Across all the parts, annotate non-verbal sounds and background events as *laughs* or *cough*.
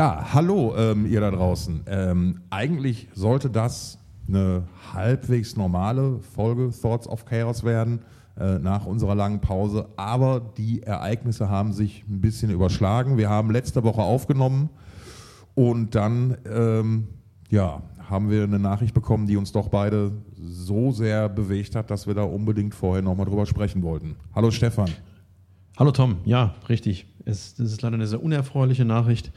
Ja, hallo ähm, ihr da draußen. Ähm, eigentlich sollte das eine halbwegs normale Folge Thoughts of Chaos werden äh, nach unserer langen Pause, aber die Ereignisse haben sich ein bisschen überschlagen. Wir haben letzte Woche aufgenommen und dann ähm, ja, haben wir eine Nachricht bekommen, die uns doch beide so sehr bewegt hat, dass wir da unbedingt vorher nochmal drüber sprechen wollten. Hallo Stefan. Hallo Tom, ja, richtig. Es, das ist leider eine sehr unerfreuliche Nachricht.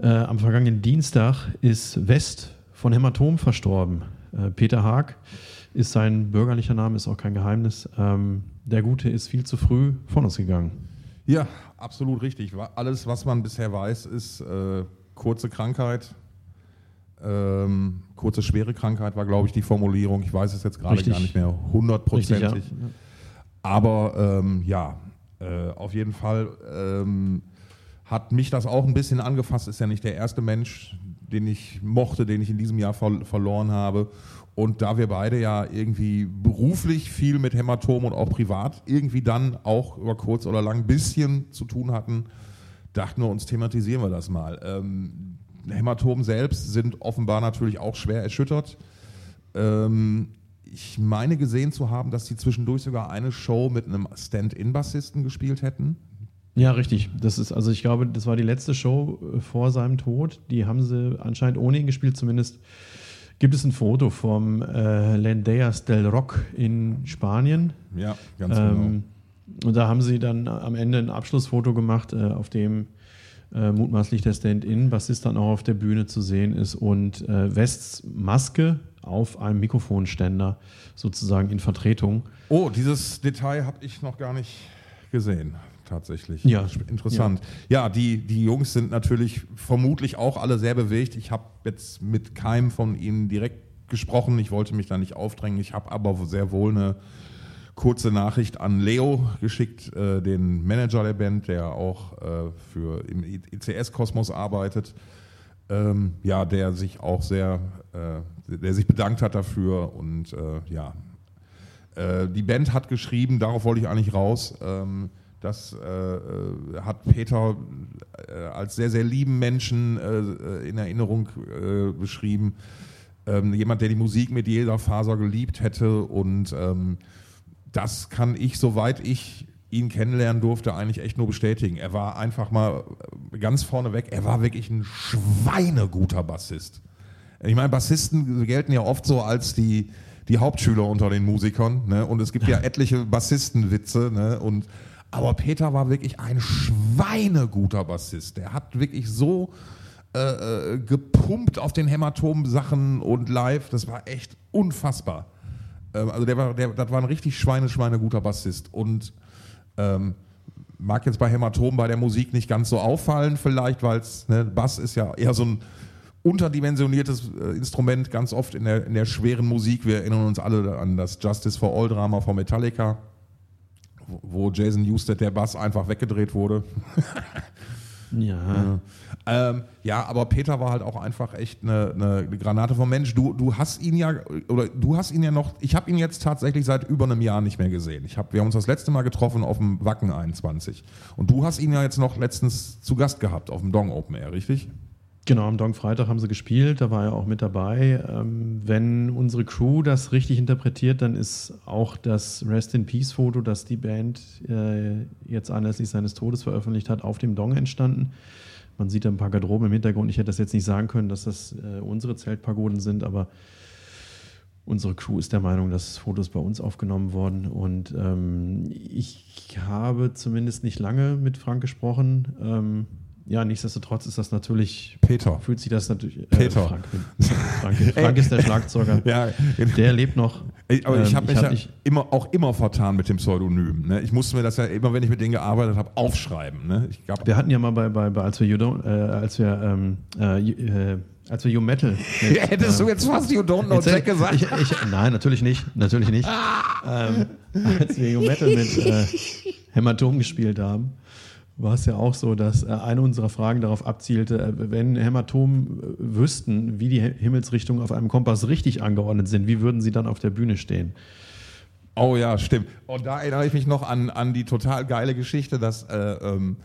Äh, am vergangenen Dienstag ist West von Hämatom verstorben. Äh, Peter Haag ist sein bürgerlicher Name, ist auch kein Geheimnis. Ähm, der Gute ist viel zu früh von uns gegangen. Ja, absolut richtig. Alles, was man bisher weiß, ist äh, kurze Krankheit. Ähm, kurze, schwere Krankheit war, glaube ich, die Formulierung. Ich weiß es jetzt gerade gar nicht mehr hundertprozentig. Ja. Aber ähm, ja, äh, auf jeden Fall ähm, hat mich das auch ein bisschen angefasst. Ist ja nicht der erste Mensch, den ich mochte, den ich in diesem Jahr ver verloren habe. Und da wir beide ja irgendwie beruflich viel mit Hämatom und auch privat irgendwie dann auch über kurz oder lang ein bisschen zu tun hatten, dachten wir uns, thematisieren wir das mal. Ähm, Hämatomen selbst sind offenbar natürlich auch schwer erschüttert. Ähm, ich meine gesehen zu haben, dass sie zwischendurch sogar eine Show mit einem Stand-in-Bassisten gespielt hätten. Ja, richtig. Das ist, also ich glaube, das war die letzte Show äh, vor seinem Tod. Die haben sie anscheinend ohne ihn gespielt. Zumindest gibt es ein Foto vom äh, Lendeas del Rock in Spanien. Ja, ganz ähm, genau. Und da haben sie dann am Ende ein Abschlussfoto gemacht, äh, auf dem äh, mutmaßlich der Stand-in-Bassist dann auch auf der Bühne zu sehen ist und äh, Wests Maske auf einem Mikrofonständer sozusagen in Vertretung. Oh, dieses Detail habe ich noch gar nicht gesehen tatsächlich. Ja. Interessant. Ja, ja, die, die Jungs sind natürlich vermutlich auch alle sehr bewegt. Ich habe jetzt mit keinem von ihnen direkt gesprochen. Ich wollte mich da nicht aufdrängen. Ich habe aber sehr wohl eine kurze Nachricht an Leo geschickt, äh, den Manager der Band, der auch äh, für im ICS-Kosmos arbeitet. Ähm, ja, der sich auch sehr, äh, der sich bedankt hat dafür und äh, ja, äh, die Band hat geschrieben, darauf wollte ich eigentlich raus. Ähm, das äh, äh, hat Peter äh, als sehr, sehr lieben Menschen äh, in Erinnerung äh, beschrieben. Ähm, jemand, der die Musik mit jeder Faser geliebt hätte. Und ähm, das kann ich, soweit ich ihn kennenlernen durfte, eigentlich echt nur bestätigen. Er war einfach mal äh, ganz vorneweg, er war wirklich ein schweineguter Bassist. Ich meine, Bassisten gelten ja oft so als die, die Hauptschüler unter den Musikern. Ne? Und es gibt ja etliche Bassistenwitze. Ne? Und aber Peter war wirklich ein schweineguter Bassist. Der hat wirklich so äh, äh, gepumpt auf den Hämatom-Sachen und live. Das war echt unfassbar. Ähm, also der war, der, das war ein richtig schweine, schweineguter Bassist. Und ähm, mag jetzt bei Hämatom bei der Musik nicht ganz so auffallen, vielleicht, weil ne, Bass ist ja eher so ein unterdimensioniertes äh, Instrument, ganz oft in der, in der schweren Musik. Wir erinnern uns alle an das Justice for All Drama von Metallica wo Jason Newsted der Bass einfach weggedreht wurde. *laughs* ja. ja. Ähm, ja, aber Peter war halt auch einfach echt eine, eine, Granate vom Mensch. Du, du hast ihn ja, oder du hast ihn ja noch, ich habe ihn jetzt tatsächlich seit über einem Jahr nicht mehr gesehen. Ich hab, wir haben uns das letzte Mal getroffen auf dem Wacken 21. Und du hast ihn ja jetzt noch letztens zu Gast gehabt auf dem Dong Open Air, richtig? Genau, am Dong Freitag haben sie gespielt, da war er auch mit dabei. Ähm, wenn unsere Crew das richtig interpretiert, dann ist auch das Rest in Peace Foto, das die Band äh, jetzt anlässlich seines Todes veröffentlicht hat, auf dem Dong entstanden. Man sieht da ein paar Garderoben im Hintergrund. Ich hätte das jetzt nicht sagen können, dass das äh, unsere Zeltpagoden sind, aber unsere Crew ist der Meinung, dass Fotos bei uns aufgenommen worden. Und ähm, ich habe zumindest nicht lange mit Frank gesprochen. Ähm, ja, nichtsdestotrotz ist das natürlich. Peter. Fühlt sich das natürlich. Äh, Peter. Frank, Frank, Frank ist der Schlagzeuger. *laughs* ja, der lebt noch. Aber ich habe ähm, mich hab ja immer, auch immer vertan mit dem Pseudonym. Ne? Ich musste mir das ja immer, wenn ich mit denen gearbeitet habe, aufschreiben. Ne? Ich glaub, wir hatten ja mal bei, bei, bei als wir, you don't, äh, als wir ähm, äh, äh als wir You Metal. *laughs* Mit, Hättest ähm, du jetzt fast You Don't Know Jack gesagt? Ich, ich, nein, natürlich nicht. Natürlich nicht. *laughs* ähm, als wir You Metal mit äh, Hämatom gespielt haben, war es ja auch so, dass äh, eine unserer Fragen darauf abzielte, äh, wenn Hämatomen äh, wüssten, wie die Himmelsrichtungen auf einem Kompass richtig angeordnet sind, wie würden sie dann auf der Bühne stehen? Oh ja, stimmt. Und da erinnere ich mich noch an, an die total geile Geschichte, dass äh, ähm,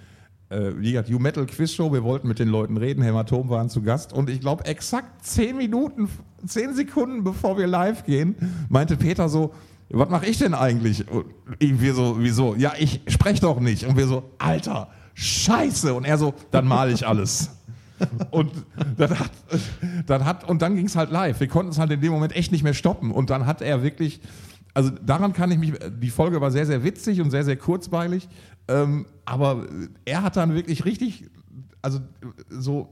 äh, wie gesagt, You Metal Quiz Show, wir wollten mit den Leuten reden, Hämatom waren zu Gast und ich glaube exakt zehn Minuten, zehn Sekunden bevor wir live gehen, meinte Peter so, was mache ich denn eigentlich? Und wir so, wieso? Ja, ich spreche doch nicht. Und wir so, Alter, scheiße. Und er so, dann male ich alles. *laughs* und dann hat, dann hat, und dann ging es halt live. Wir konnten es halt in dem Moment echt nicht mehr stoppen. Und dann hat er wirklich, also daran kann ich mich, die Folge war sehr, sehr witzig und sehr, sehr kurzweilig. Ähm, aber er hat dann wirklich richtig, also so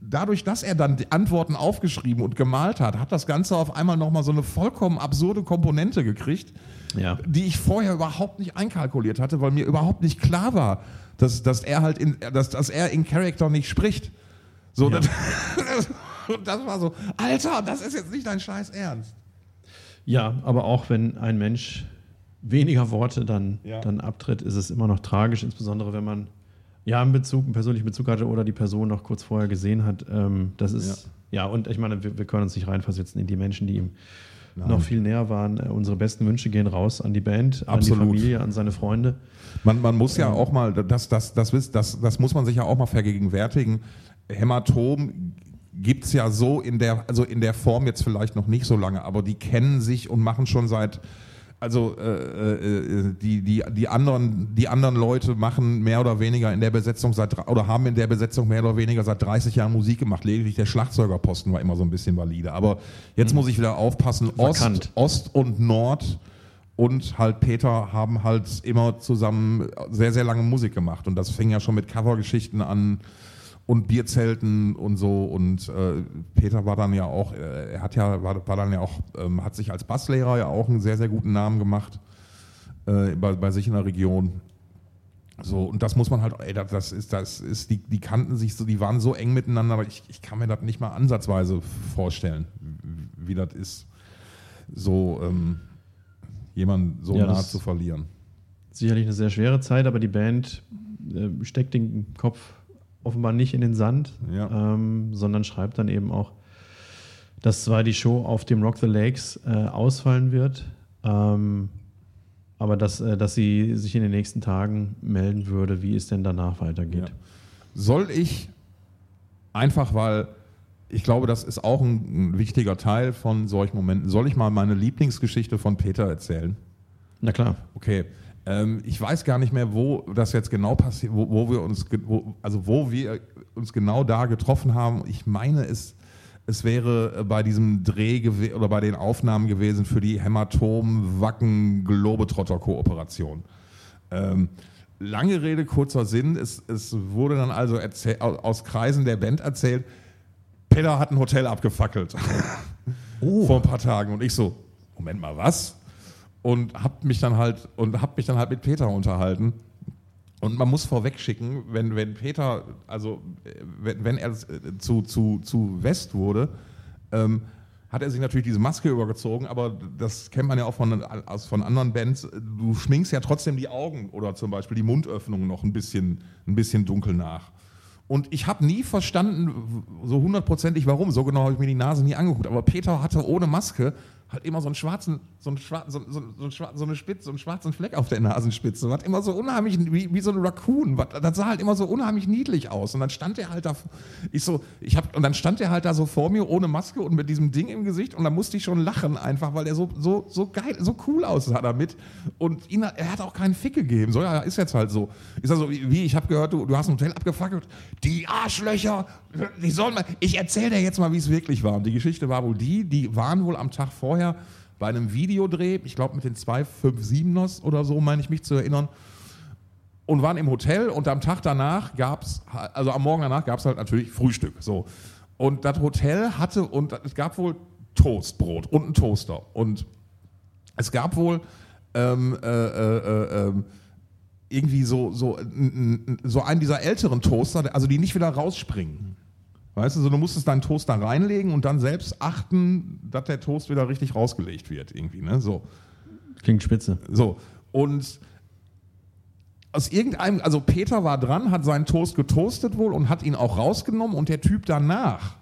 dadurch, dass er dann die Antworten aufgeschrieben und gemalt hat, hat das Ganze auf einmal nochmal so eine vollkommen absurde Komponente gekriegt, ja. die ich vorher überhaupt nicht einkalkuliert hatte, weil mir überhaupt nicht klar war, dass, dass er halt in, dass, dass er in Character nicht spricht. So, ja. *laughs* das, das war so, Alter, das ist jetzt nicht dein Scheiß Ernst. Ja, aber auch wenn ein Mensch weniger Worte dann, ja. dann abtritt, ist es immer noch tragisch, insbesondere wenn man ja einen Bezug, einen persönlichen Bezug hatte oder die Person noch kurz vorher gesehen hat. Ähm, das ist, ja. ja, und ich meine, wir, wir, können uns nicht reinversetzen in die Menschen, die ihm Nein. noch viel näher waren. Äh, unsere besten Wünsche gehen raus an die Band, Absolut. an die Familie, an seine Freunde. Man, man muss ja ähm, auch mal, das, das, das, das, das muss man sich ja auch mal vergegenwärtigen. Hämatom gibt es ja so in der, also in der Form jetzt vielleicht noch nicht so lange, aber die kennen sich und machen schon seit, also äh, äh, die, die, die, anderen, die anderen Leute machen mehr oder weniger in der Besetzung seit oder haben in der Besetzung mehr oder weniger seit 30 Jahren Musik gemacht. Lediglich der Schlagzeugerposten war immer so ein bisschen valide. Aber jetzt mhm. muss ich wieder aufpassen, Ost, Ost und Nord und halt Peter haben halt immer zusammen sehr, sehr lange Musik gemacht. Und das fing ja schon mit Covergeschichten an und Bierzelten und so. Und äh, Peter war dann ja auch, äh, er hat ja, war, war dann ja auch, ähm, hat sich als Basslehrer ja auch einen sehr, sehr guten Namen gemacht äh, bei, bei sich in der Region. So, und das muss man halt, ey, das ist, das ist, die, die kannten sich so, die waren so eng miteinander, aber ich, ich kann mir das nicht mal ansatzweise vorstellen, wie, wie das ist, so ähm, jemanden so ja, nah zu verlieren. Sicherlich eine sehr schwere Zeit, aber die Band äh, steckt den Kopf offenbar nicht in den Sand, ja. ähm, sondern schreibt dann eben auch, dass zwar die Show auf dem Rock the Lakes äh, ausfallen wird, ähm, aber dass, äh, dass sie sich in den nächsten Tagen melden würde, wie es denn danach weitergeht. Ja. Soll ich einfach, weil ich glaube, das ist auch ein, ein wichtiger Teil von solchen Momenten, soll ich mal meine Lieblingsgeschichte von Peter erzählen? Na klar. Okay. Ähm, ich weiß gar nicht mehr, wo das jetzt genau passiert, wo, wo, wir uns, wo, also wo wir uns genau da getroffen haben. Ich meine, es, es wäre bei diesem Dreh oder bei den Aufnahmen gewesen für die Hämatom-Wacken-Globetrotter-Kooperation. Ähm, lange Rede, kurzer Sinn. Es, es wurde dann also aus Kreisen der Band erzählt, Peter hat ein Hotel abgefackelt. *laughs* Oh. Vor ein paar Tagen. Und ich so, Moment mal, was? Und habe mich dann halt und habe mich dann halt mit Peter unterhalten. Und man muss vorwegschicken, wenn, wenn Peter, also wenn, wenn er zu, zu, zu West wurde, ähm, hat er sich natürlich diese Maske übergezogen, aber das kennt man ja auch von, aus, von anderen Bands. Du schminkst ja trotzdem die Augen oder zum Beispiel die Mundöffnung noch ein bisschen, ein bisschen dunkel nach. Und ich habe nie verstanden, so hundertprozentig warum. So genau habe ich mir die Nase nie angeguckt. Aber Peter hatte ohne Maske hat immer so einen schwarzen, so, einen schwarzen, so, so, so, so eine Spitze, so einen schwarzen Fleck auf der Nasenspitze. Und hat immer so unheimlich, wie, wie so ein Raccoon. Das sah halt immer so unheimlich niedlich aus. Und dann stand er halt da, ich so, ich hab, und dann stand er halt da so vor mir ohne Maske und mit diesem Ding im Gesicht. Und da musste ich schon lachen einfach, weil er so, so, so geil, so cool aussah damit. Und ihn, er hat auch keinen Fick gegeben. So, ja, ist jetzt halt so. Ist also, wie, ich habe gehört, du, du hast ein Hotel abgefackelt. Die Arschlöcher, die sollen mal, ich erzähle dir jetzt mal, wie es wirklich war. Und die Geschichte war wohl die, die waren wohl am Tag vorher vorher bei einem Videodreh, ich glaube mit den 257ers oder so, meine ich mich zu erinnern, und waren im Hotel und am Tag danach gab es, also am Morgen danach gab es halt natürlich Frühstück. So. Und das Hotel hatte, und es gab wohl Toastbrot und einen Toaster. Und es gab wohl ähm, äh, äh, äh, irgendwie so, so, so einen dieser älteren Toaster, also die nicht wieder rausspringen. Weißt du, so, du musstest deinen Toast da reinlegen und dann selbst achten, dass der Toast wieder richtig rausgelegt wird, irgendwie, ne? So. Klingt spitze. So. Und aus irgendeinem, also Peter war dran, hat seinen Toast getoastet wohl und hat ihn auch rausgenommen und der Typ danach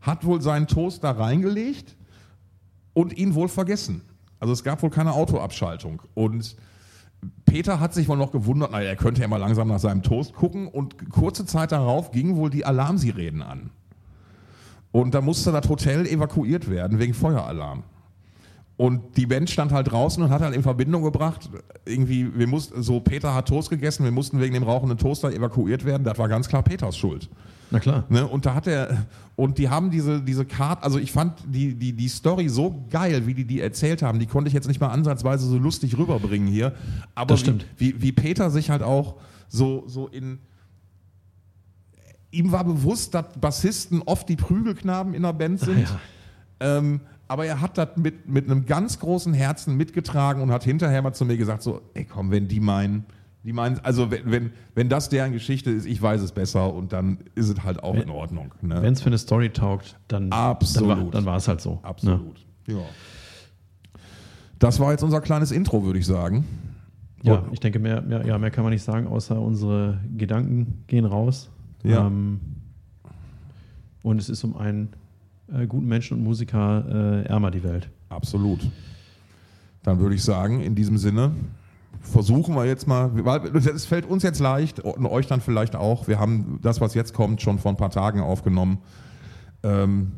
hat wohl seinen Toast da reingelegt und ihn wohl vergessen. Also es gab wohl keine Autoabschaltung. Und Peter hat sich wohl noch gewundert, naja, er könnte ja mal langsam nach seinem Toast gucken und kurze Zeit darauf gingen wohl die Alarmsirenen an. Und da musste das Hotel evakuiert werden wegen Feueralarm. Und die Band stand halt draußen und hat halt in Verbindung gebracht, irgendwie, wir mussten, so Peter hat Toast gegessen, wir mussten wegen dem rauchenden Toaster evakuiert werden. Das war ganz klar Peters Schuld. Na klar. Ne? Und da hat er, und die haben diese, diese Karte, also ich fand die, die, die Story so geil, wie die die erzählt haben. Die konnte ich jetzt nicht mal ansatzweise so lustig rüberbringen hier. Aber Das stimmt. Wie, wie, wie Peter sich halt auch so, so in. Ihm war bewusst, dass Bassisten oft die Prügelknaben in der Band sind. Ja. Ähm, aber er hat das mit, mit einem ganz großen Herzen mitgetragen und hat hinterher mal zu mir gesagt: so, ey komm, wenn die meinen, die meinen, also wenn, wenn, wenn das deren Geschichte ist, ich weiß es besser und dann ist es halt auch in Ordnung. Ne? Wenn es für eine Story taugt, dann, Absolut. dann, war, es halt so. Ne? Absolut. Ja. Das war jetzt unser kleines Intro, würde ich sagen. Ja, Und- ich denke, mehr, mehr, ja, mehr kann man nicht sagen, außer unsere Gedanken gehen raus. Ja. Ähm, und es ist um einen äh, guten Menschen und Musiker äh, ärmer die Welt. Absolut. Dann würde ich sagen, in diesem Sinne, versuchen wir jetzt mal, weil es fällt uns jetzt leicht und euch dann vielleicht auch. Wir haben das, was jetzt kommt, schon vor ein paar Tagen aufgenommen. Ähm,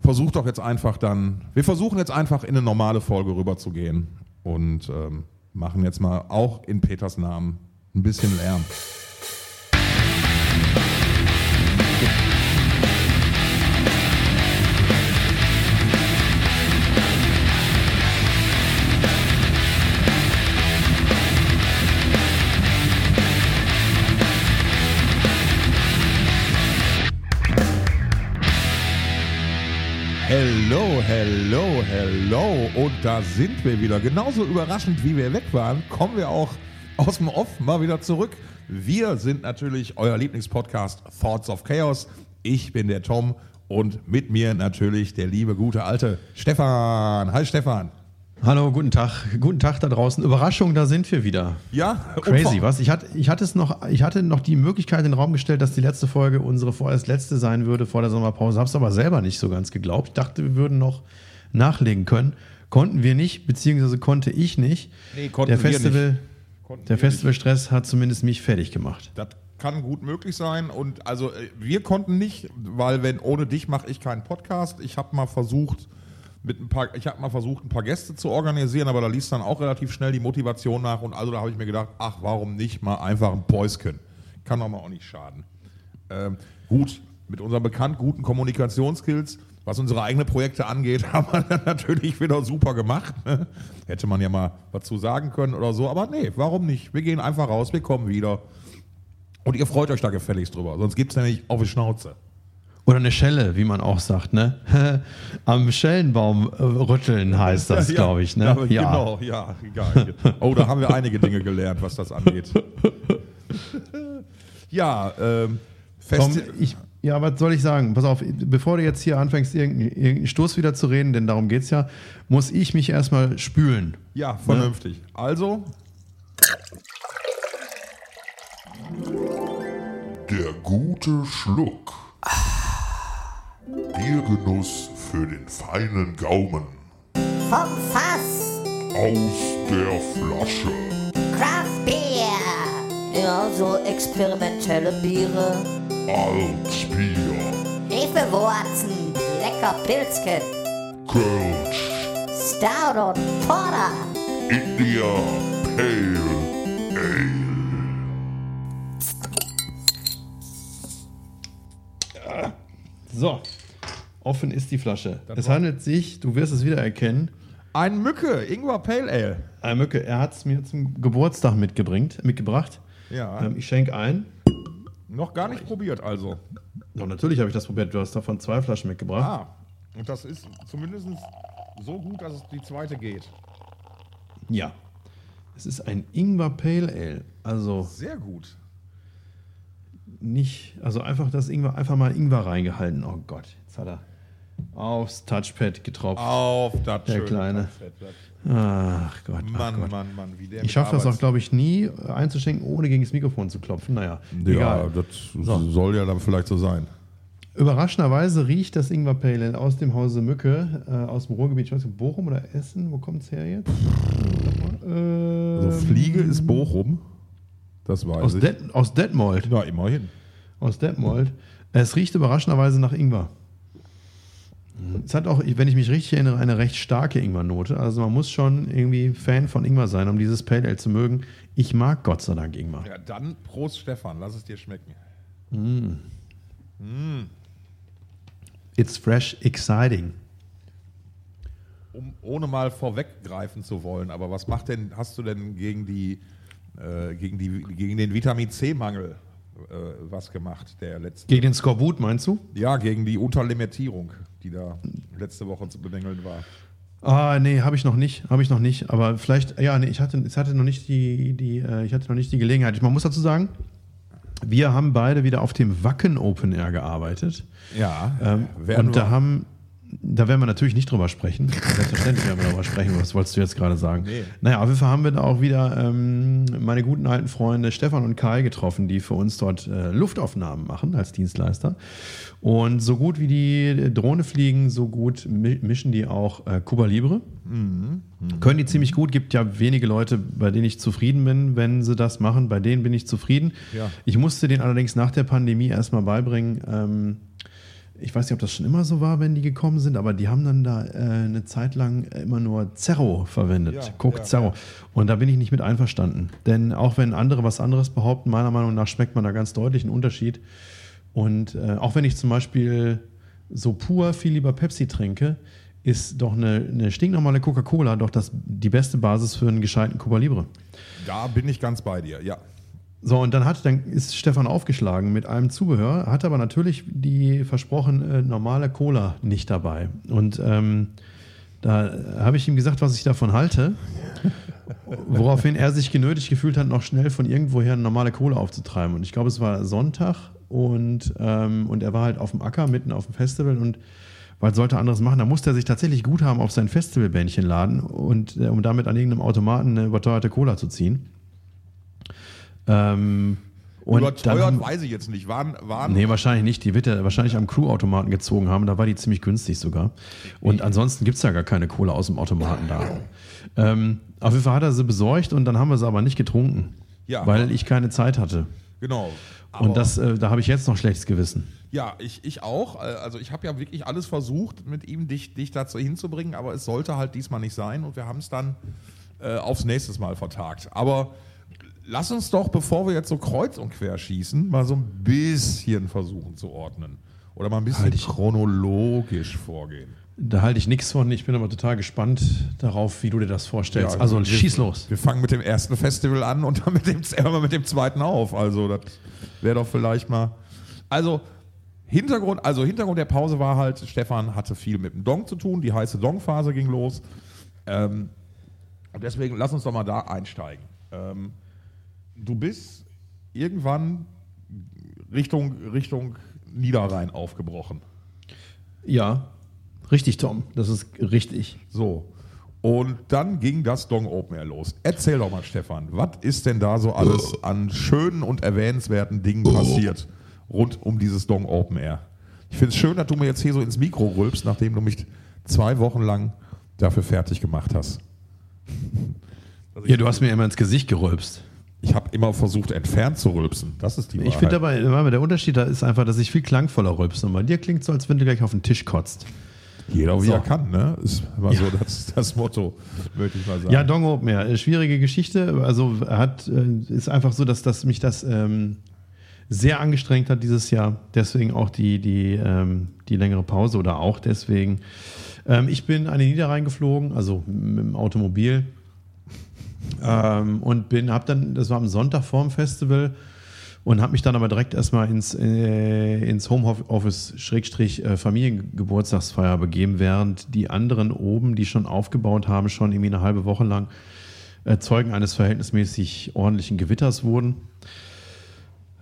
versucht doch jetzt einfach dann, wir versuchen jetzt einfach in eine normale Folge rüberzugehen und ähm, machen jetzt mal auch in Peters Namen ein bisschen Lärm. Hello, hello. Und da sind wir wieder. Genauso überraschend, wie wir weg waren, kommen wir auch aus dem Off mal wieder zurück. Wir sind natürlich euer Lieblingspodcast Thoughts of Chaos. Ich bin der Tom und mit mir natürlich der liebe, gute alte Stefan. Hi Stefan. Hallo, guten Tag. Guten Tag da draußen. Überraschung, da sind wir wieder. Ja, Crazy, was? Ich hatte, ich, hatte es noch, ich hatte noch die Möglichkeit in den Raum gestellt, dass die letzte Folge unsere vorerst letzte sein würde vor der Sommerpause. Hab's aber selber nicht so ganz geglaubt. Ich dachte, wir würden noch nachlegen können. Konnten wir nicht, beziehungsweise konnte ich nicht. Nee, konnten der wir Festival, nicht. Der wir nicht. Festivalstress hat zumindest mich fertig gemacht. Das kann gut möglich sein. Und also äh, wir konnten nicht, weil wenn ohne dich mache ich keinen Podcast. Ich habe mal versucht, mit ein paar, ich habe mal versucht, ein paar Gäste zu organisieren, aber da ließ dann auch relativ schnell die Motivation nach. Und also da habe ich mir gedacht, ach, warum nicht mal einfach ein Päuschen? Kann doch mal auch nicht schaden. Ähm, gut, mit unseren bekannt guten Kommunikationsskills, was unsere eigenen Projekte angeht, *laughs* haben wir dann natürlich wieder super gemacht. Ne? Hätte man ja mal was zu sagen können oder so, aber nee, warum nicht? Wir gehen einfach raus, wir kommen wieder. Und ihr freut euch da gefälligst drüber, sonst gibt es nämlich auf die Schnauze. Oder eine Schelle, wie man auch sagt, ne? *laughs* Am Schellenbaum äh, rütteln heißt das, *laughs* Ja, glaube ich, ne? Ja, Genau, ja, egal. Oh, da haben wir einige Dinge gelernt, was das angeht. ja, ähm, Festi ich, ja, was soll ich sagen? Pass auf, bevor du jetzt hier anfängst, irgendeinen Stoß wieder zu reden, denn darum geht es ja, muss ich mich erstmal spülen. ja, vernünftig. Also, Der gute Schluck. Biergenuss für den feinen Gaumen. Vom Fass, Aus der Flasche. Ja, so experimentelle Biere. Altbier. Hefewurzen, lecker Pilzken, Kölsch. Stout und Porter. India Pale Ale. So, offen ist die Flasche. es handelt sich, du wirst es wiedererkennen, ein Mücke, Ingwer Pale Ale. Ein Mücke, er hat es mir zum Geburtstag mitgebringt, mitgebracht. Ja, Ähm, ich schenke ein. noch gar nicht probiert also. Doch, natürlich habe ich das probiert. Du hast davon zwei Flaschen mitgebracht. Ah, und das ist zumindest so gut, dass es die zweite geht. Ja. Es ist ein Ingwer Pale Ale. Also Sehr gut. nicht, also einfach das Ingwer, einfach mal Ingwer reingehalten. Oh Gott, jetzt hat er aufs Touchpad getropft. Auf das Der Kleine. Fett. Ach Gott, ach Mann, Gott. Mann, Mann, wie der Ich schaffe das auch, glaube ich, nie einzuschenken, ohne gegen das Mikrofon zu klopfen. Naja, Ja, egal. das soll ja dann vielleicht so sein. Überraschenderweise riecht das Ingwer Pale Ale aus dem Hause Mücke, äh, aus dem Ruhrgebiet. Ich weiß nicht, Bochum oder Essen? Wo kommt es her jetzt? Mal. Also Fliege ist Bochum. Das weiß Aus, ich. Det aus Detmold. ja, immerhin. Aus Detmold. Es riecht überraschenderweise nach Ingwer. Es hat auch, wenn ich mich richtig erinnere, eine recht starke Ingwernote. Also man muss schon irgendwie Fan von Ingwer sein, um dieses Pale Ale zu mögen. Ich mag Gott sei Dank Ingwer. Ja, dann Prost Stefan, lass es dir schmecken. It's fresh, exciting. Um, ohne mal vorweggreifen zu wollen, aber was macht denn, hast du denn gegen die, äh, gegen die, gegen den Vitamin C-Mangel äh, was gemacht, der? Gegen den Skorbut, meinst du? Ja, gegen die Unterlimitierung, die da letzte Woche zu bemängeln war. Ah, nee, habe ich noch nicht, habe ich noch nicht. Aber vielleicht, ja, nee, ich hatte, ich hatte noch nicht die, die, äh, ich hatte noch nicht die Gelegenheit. Ich, man muss dazu sagen, wir haben beide wieder auf dem Wacken Open Air gearbeitet. Ja, Ähm, und da haben, da werden wir natürlich nicht drüber sprechen. Selbstverständlich werden wir darüber sprechen. Was wolltest du jetzt gerade sagen? Nee. Naja, auf jeden Fall haben wir da auch wieder ähm, meine guten alten Freunde Stefan und Kai getroffen, die für uns dort äh, Luftaufnahmen machen als Dienstleister. Und so gut wie die Drohne fliegen, so gut mi mischen die auch äh, Cuba Libre. Können die ziemlich gut. Gibt ja wenige Leute, bei denen ich zufrieden bin, wenn sie das machen. Bei denen bin ich zufrieden. Ja. Ich musste den allerdings nach der Pandemie erstmal beibringen. Ähm, ich weiß nicht, ob das schon immer so war, wenn die gekommen sind, aber die haben dann da äh, eine Zeit lang immer nur Zerro verwendet. Ja, Coke ja, Zerro. Und da bin ich nicht mit einverstanden. Denn auch wenn andere was anderes behaupten, meiner Meinung nach schmeckt man da ganz deutlich einen Unterschied. Und äh, auch wenn ich zum Beispiel so pur viel lieber Pepsi trinke, ist doch eine, eine stinknormale Coca-Cola doch das, die beste Basis für einen gescheiten Cuba Libre. Da bin ich ganz bei dir, ja. So, und dann hat, dann ist Stefan aufgeschlagen mit einem Zubehör, hat aber natürlich die versprochene normale Cola nicht dabei. Und ähm, da habe ich ihm gesagt, was ich davon halte, *laughs* woraufhin er sich genötigt gefühlt hat, noch schnell von irgendwoher eine normale Cola aufzutreiben. Und ich glaube, es war Sonntag und, ähm, und er war halt auf dem Acker, mitten auf dem Festival und was sollte er anderes machen? Da musste er sich tatsächlich gut haben auf sein Festivalbändchen laden und äh, um damit an irgendeinem Automaten eine überteuerte Cola zu ziehen. Ähm, und dann Überteuert haben, weiß ich jetzt nicht. Waren, waren Nee, wahrscheinlich nicht. Die wird er wahrscheinlich am Crew-Automaten gezogen haben. Da war die ziemlich günstig sogar. Und ansonsten gibt es ja gar keine Cola aus dem Automaten da. Ähm, auf jeden Fall hat er sie besorgt und dann haben wir sie aber nicht getrunken. Ja. Weil ich keine Zeit hatte. genau. Und das, äh, da habe ich jetzt noch schlechtes Gewissen. Ja, ich, ich auch. Äh, Also ich habe ja wirklich alles versucht, mit ihm dich, dich dazu hinzubringen, aber es sollte halt diesmal nicht sein und wir haben es dann äh, aufs nächste Mal vertagt. Aber lass uns doch, bevor wir jetzt so kreuz und quer schießen, mal so ein bisschen versuchen zu ordnen. Oder mal ein bisschen Halt chronologisch vorgehen. Da halte ich nichts von. Ich bin aber total gespannt darauf, wie du dir das vorstellst. Ja, also wir- schieß los. Wir fangen mit dem ersten Festival an und dann mit dem, *laughs* mit dem zweiten auf. Also das wäre doch vielleicht mal. Also Hintergrund, also Hintergrund der Pause war halt, Stefan hatte viel mit dem Dong zu tun, die heiße Dong-Phase ging los. Ähm, und deswegen lass uns doch mal da einsteigen. Ähm, du bist irgendwann Richtung, Richtung Niederrhein aufgebrochen. Ja, richtig, Tom. Das ist richtig. So. Und dann ging das Dong Open Air los. Erzähl doch mal, Stefan, was ist denn da so alles an schönen und erwähnenswerten Dingen passiert rund um dieses Dong Open Air? Ich finde es schön, dass du mir jetzt hier so ins Mikro rülpst, nachdem du mich zwei Wochen lang dafür fertig gemacht hast. Ja, du hast mir immer ins Gesicht gerülpst. Ich habe immer versucht, entfernt zu rülpsen. Das ist die Ich Wahrheit. finde dabei, aber der Unterschied da ist einfach, dass ich viel klangvoller rülpse. Und bei dir klingt so, als wenn du gleich auf den Tisch kotzt. Jeder wie So. er kann, ne? Ist immer so das, das Motto, möchte ich mal sagen. Ja, Dong Open Air, äh, schwierige Geschichte. Also hat, äh, ist einfach so, dass, dass mich das ähm, sehr angestrengt hat dieses Jahr. Deswegen auch die, die, ähm, die längere Pause oder auch deswegen. Ähm, ich bin an den Niederrhein geflogen, also mit dem Automobil. Ähm, und bin, hab dann, das war am Sonntag vorm Festival und habe mich dann aber direkt erstmal ins, äh, ins Homeoffice Schrägstrich äh, Familiengeburtstagsfeier begeben, während die anderen oben, die schon aufgebaut haben, schon irgendwie eine halbe Woche lang äh, Zeugen eines verhältnismäßig ordentlichen Gewitters wurden.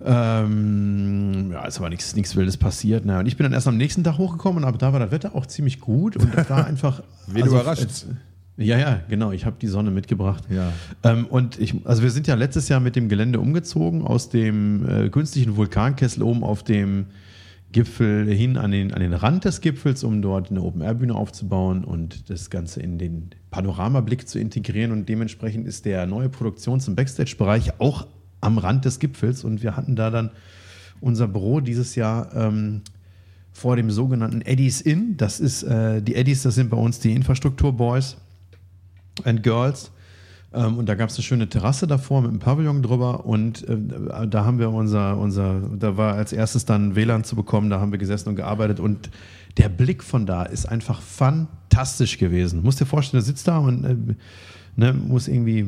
Ähm, ja, ist aber nichts nichts Wildes passiert. Naja, und ich bin dann erst am nächsten Tag hochgekommen, aber da war das Wetter auch ziemlich gut und war *laughs* einfach. Wen überrascht. äh, Ja, ja, genau. Ich habe die Sonne mitgebracht. Ja. Ähm, und ich, also wir sind ja letztes Jahr mit dem Gelände umgezogen aus dem äh, künstlichen Vulkankessel oben auf dem Gipfel hin an den, an den Rand des Gipfels, um dort eine Open-Air-Bühne aufzubauen und das Ganze in den Panoramablick zu integrieren. Und dementsprechend ist der neue Produktions- und Backstage-Bereich auch am Rand des Gipfels. Und wir hatten da dann unser Büro dieses Jahr ähm, vor dem sogenannten Eddies Inn. Das ist, äh, die Eddies, das sind bei uns die Infrastruktur-Boys and Girls. Ähm, und da gab es eine schöne Terrasse davor mit einem Pavillon drüber und äh, da haben wir unser, unser, da war als erstes dann WLAN zu bekommen, da haben wir gesessen und gearbeitet und der Blick von da ist einfach fantastisch gewesen. Musst dir vorstellen, du sitzt da und äh, ne, muss irgendwie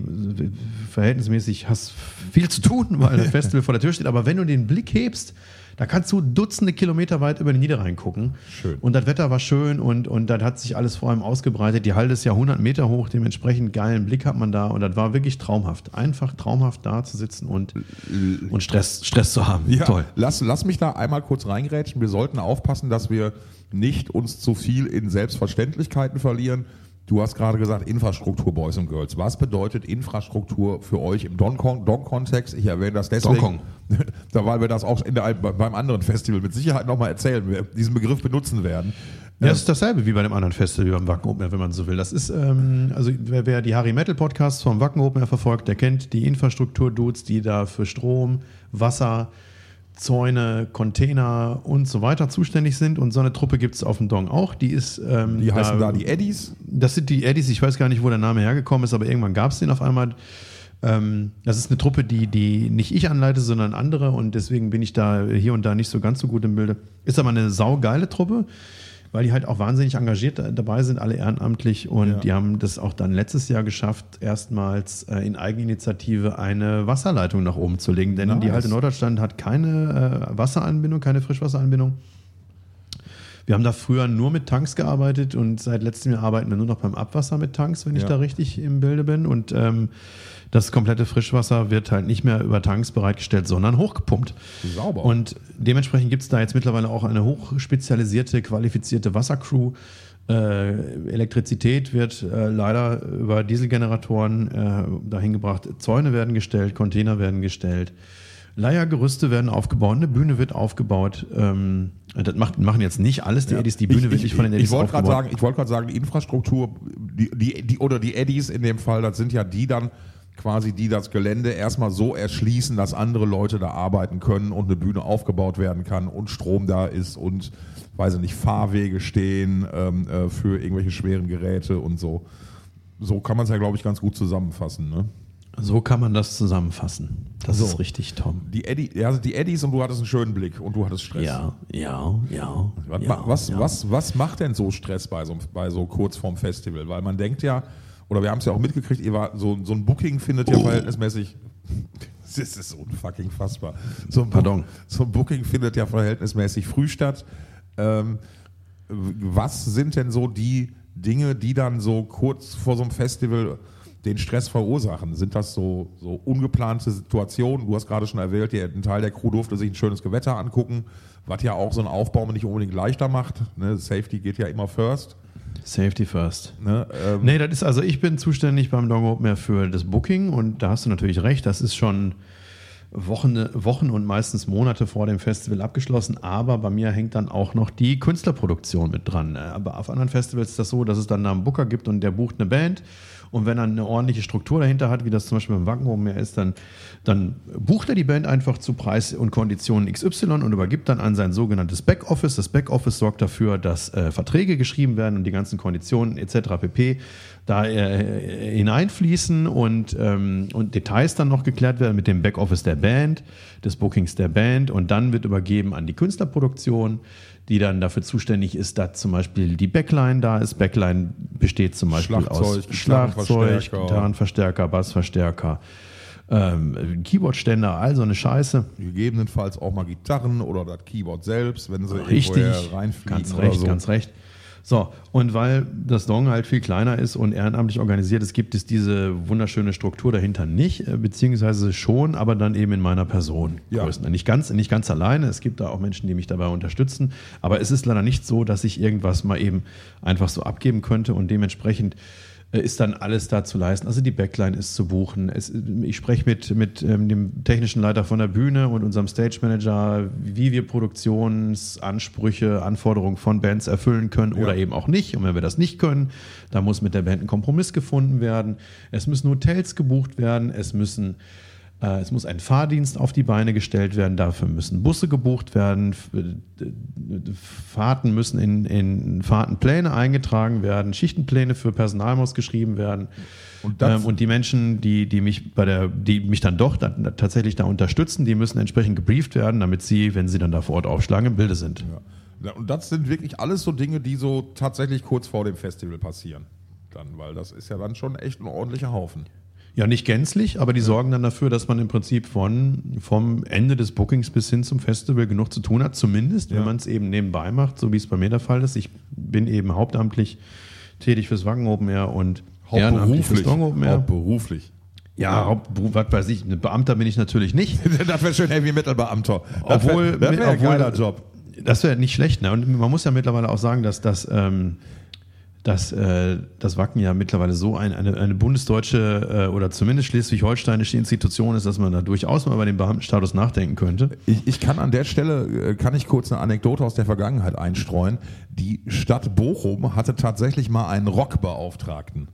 verhältnismäßig, hast viel zu tun, weil das *laughs* Festival vor der Tür steht, aber wenn du den Blick hebst, da kannst du Dutzende Kilometer weit über den Niederrhein gucken. Schön. Und das Wetter war schön und, und das hat sich alles vor allem ausgebreitet. Die Halde ist ja 100 Meter hoch, dementsprechend geilen Blick hat man da und das war wirklich traumhaft. Einfach traumhaft da zu sitzen und, und Stress, Stress zu haben. Ja, Toll. Lass, lass mich da einmal kurz reingrätschen. Wir sollten aufpassen, dass wir nicht uns zu viel in Selbstverständlichkeiten verlieren. Du hast gerade gesagt, Infrastruktur, Boys und Girls. Was bedeutet Infrastruktur für euch im Don- Don-Kontext? Ich erwähne das deswegen, *laughs* da weil wir das auch in der, beim anderen Festival mit Sicherheit nochmal erzählen, wir diesen Begriff benutzen werden. Ja, das ist dasselbe wie bei dem anderen Festival beim Wacken Open Air, wenn man so will. Das ist, ähm, also wer, wer die Harry Metal Podcasts vom Wacken Open Air verfolgt, der kennt die Infrastruktur-Dudes, die da für Strom, Wasser, Zäune, Container und so weiter zuständig sind. Und so eine Truppe gibt es auf dem Dong auch. Die ist. Ähm, Die heißen da die Eddies. Das sind die Eddies, ich weiß gar nicht, wo der Name hergekommen ist, aber irgendwann gab es den auf einmal. Ähm, das ist eine Truppe, die, die nicht ich anleite, sondern andere und deswegen bin ich da hier und da nicht so ganz so gut im Bilde. Ist aber eine saugeile Truppe, weil die halt auch wahnsinnig engagiert da- dabei sind, alle ehrenamtlich und Ja. die haben das auch dann letztes Jahr geschafft, erstmals äh, in Eigeninitiative eine Wasserleitung nach oben zu legen, denn die Nice. Halte Norddeutschland hat keine äh, Wasseranbindung, keine Frischwasseranbindung. Wir haben da früher nur mit Tanks gearbeitet und seit letztem Jahr arbeiten wir nur noch beim Abwasser mit Tanks, wenn ich Ja. da richtig im Bilde bin. Und ähm, das komplette Frischwasser wird halt nicht mehr über Tanks bereitgestellt, sondern hochgepumpt. Sauber. Und dementsprechend gibt es da jetzt mittlerweile auch eine hochspezialisierte, qualifizierte Wassercrew. Äh, Elektrizität wird äh, leider über Dieselgeneratoren äh, dahin gebracht. Zäune werden gestellt, Container werden gestellt. Leiergerüste werden aufgebaut, eine Bühne wird aufgebaut. Ähm, das macht, machen jetzt nicht alles die Eddies, die Bühne ich, wird ich, nicht von den Eddies ich wollte gerade aufgebaut. sagen, ich wollte gerade sagen, die Infrastruktur, die, die, die, oder die Eddies in dem Fall, das sind ja die dann quasi, die das Gelände erstmal so erschließen, dass andere Leute da arbeiten können und eine Bühne aufgebaut werden kann und Strom da ist und, weiß ich nicht, Fahrwege stehen ähm, äh, für irgendwelche schweren Geräte und so. So kann man es ja, glaube ich, ganz gut zusammenfassen. Ne? So kann man das zusammenfassen. Das So. ist richtig, Tom. Die, Eddi, ja, also die Eddies und du hattest einen schönen Blick und du hattest Stress. Ja, ja, ja. Was, ja, was, ja. was, was macht denn so Stress bei so, bei so kurz vorm Festival? Weil man denkt ja, oder wir haben es ja auch mitgekriegt, ihr war, so, so ein Booking findet ja verhältnismäßig. *laughs* Das ist unfucking fassbar. So ein, Pardon. so ein Booking findet ja verhältnismäßig früh statt. Ähm, was sind denn so die Dinge, die dann so kurz vor so einem Festival den Stress verursachen? Sind das so, so ungeplante Situationen? Du hast gerade schon erwähnt, ein Teil der Crew durfte sich ein schönes Gewetter angucken, was ja auch so ein Aufbau nicht unbedingt leichter macht. Ne? Safety geht ja immer first. Safety first. Ne? Ähm, Nee, das ist also, ich bin zuständig beim Dong Open Air für das Booking und da hast du natürlich recht, das ist schon Wochen, Wochen und meistens Monate vor dem Festival abgeschlossen, aber bei mir hängt dann auch noch die Künstlerproduktion mit dran. Aber auf anderen Festivals ist das so, dass es dann da einen Booker gibt und der bucht eine Band und wenn er eine ordentliche Struktur dahinter hat, wie das zum Beispiel beim Wacken Open Air ist, dann, dann bucht er die Band einfach zu Preis und Konditionen XY und übergibt dann an sein sogenanntes Backoffice. Das Backoffice sorgt dafür, dass äh, Verträge geschrieben werden und die ganzen Konditionen etc. pp. da äh, hineinfließen und, ähm, und Details dann noch geklärt werden mit dem Backoffice der Band, des Bookings der Band und dann wird übergeben an die Künstlerproduktion, die dann dafür zuständig ist, dass zum Beispiel die Backline da ist. Backline besteht zum Beispiel Schlagzeug, aus Schlagzeug, Gitarrenverstärker. Bassverstärker, ähm, Keyboardständer, all so eine Scheiße. gegebenenfalls auch mal Gitarren oder das Keyboard selbst, wenn sie Richtig, irgendwoher reinfliegen ganz oder recht, so. ganz recht. So, und weil das Dong halt viel kleiner ist und ehrenamtlich organisiert ist, gibt es diese wunderschöne Struktur dahinter nicht, äh, beziehungsweise schon, aber dann eben in meiner Person. Ja. Nicht ganz, nicht ganz alleine. Es gibt da auch Menschen, die mich dabei unterstützen. Aber es ist leider nicht so, dass ich irgendwas mal eben einfach so abgeben könnte und dementsprechend ist dann alles da zu leisten. Also die Backline ist zu buchen. Es, ich spreche mit, mit ähm, dem technischen Leiter von der Bühne und unserem Stage Manager, wie wir Produktionsansprüche, Anforderungen von Bands erfüllen können oder eben auch nicht. Und wenn wir das nicht können, dann muss mit der Band ein Kompromiss gefunden werden. Es müssen Hotels gebucht werden, es müssen äh, es muss ein Fahrdienst auf die Beine gestellt werden, dafür müssen Busse gebucht werden, äh, Fahrten müssen in, in Fahrtenpläne eingetragen werden, Schichtenpläne für Personal muss geschrieben werden. Und ähm, und die Menschen, die, die mich bei der, die mich dann doch dann tatsächlich da unterstützen, die müssen entsprechend gebrieft werden, damit sie, wenn sie dann da vor Ort aufschlagen, im Bilde sind. Ja, und das sind wirklich alles so Dinge, die so tatsächlich kurz vor dem Festival passieren. Dann, weil das ist ja dann schon echt ein ordentlicher Haufen. Ja, nicht gänzlich, aber die sorgen dann dafür, dass man im Prinzip von, vom Ende des Bookings bis hin zum Festival genug zu tun hat. Zumindest, wenn Ja. man es eben nebenbei macht, so wie es bei mir der Fall ist. Ich bin eben hauptamtlich tätig fürs Wacken Open Air und ehrenamtlich fürs Dong Open Air. Hauptberuflich. Ja, Hauptberuf, was weiß ich, ein Beamter bin ich natürlich nicht. *laughs* das wäre schön Heavy Metal Beamter. Das Obwohl, wär, das wär ein obwohl Job. Das wäre nicht schlecht. Ne? Und man muss ja mittlerweile auch sagen, dass das, ähm, dass, äh, das Wacken ja mittlerweile so ein, eine, eine bundesdeutsche äh, oder zumindest schleswig-holsteinische Institution ist, dass man da durchaus mal über den Beamtenstatus nachdenken könnte. Ich, ich kann an der Stelle, äh, kann ich kurz eine Anekdote aus der Vergangenheit einstreuen. Die Stadt Bochum hatte tatsächlich mal einen Rockbeauftragten.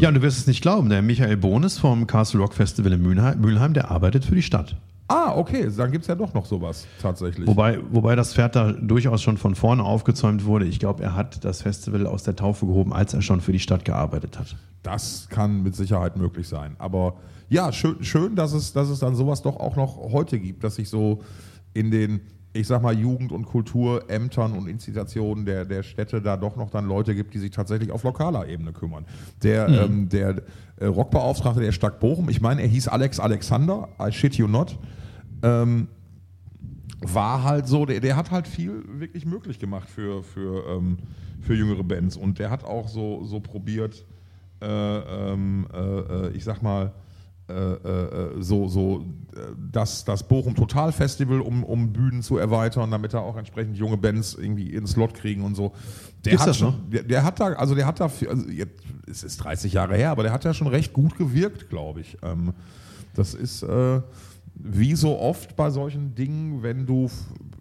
Ja, und du wirst es nicht glauben, der Michael Bohnes vom Castle Rock Festival in Mülheim, Mülheim der arbeitet für die Stadt. Ah, okay, dann gibt es ja doch noch sowas tatsächlich. Wobei, wobei das Pferd da durchaus schon von vorne aufgezäumt wurde. Ich glaube, er hat das Festival aus der Taufe gehoben, als er schon für die Stadt gearbeitet hat. Das kann mit Sicherheit möglich sein. Aber ja, schön, schön dass, es, dass es dann sowas doch auch noch heute gibt, dass sich so in den, ich sag mal, Jugend- und Kulturämtern und Institutionen der, der Städte da doch noch dann Leute gibt, die sich tatsächlich auf lokaler Ebene kümmern. Der, ähm, der äh, Rockbeauftragte der Stadt Bochum, ich meine, er hieß Alex Alexander, I shit you not, ähm, war halt so, der, der hat halt viel wirklich möglich gemacht für, für, ähm, für jüngere Bands. Und der hat auch so, so probiert, äh, ähm, äh, äh, ich sag mal, so, so äh, das, das Bochum Total Festival, um, um Bühnen zu erweitern, damit da auch entsprechend junge Bands irgendwie in Slot kriegen und so. Der Gibt's hat das schon? Der, der hat da, also der hat da, also jetzt, es ist 30 Jahre her, aber der hat ja schon recht gut gewirkt, glaube ich. Ähm, das ist äh, wie so oft bei solchen Dingen, wenn du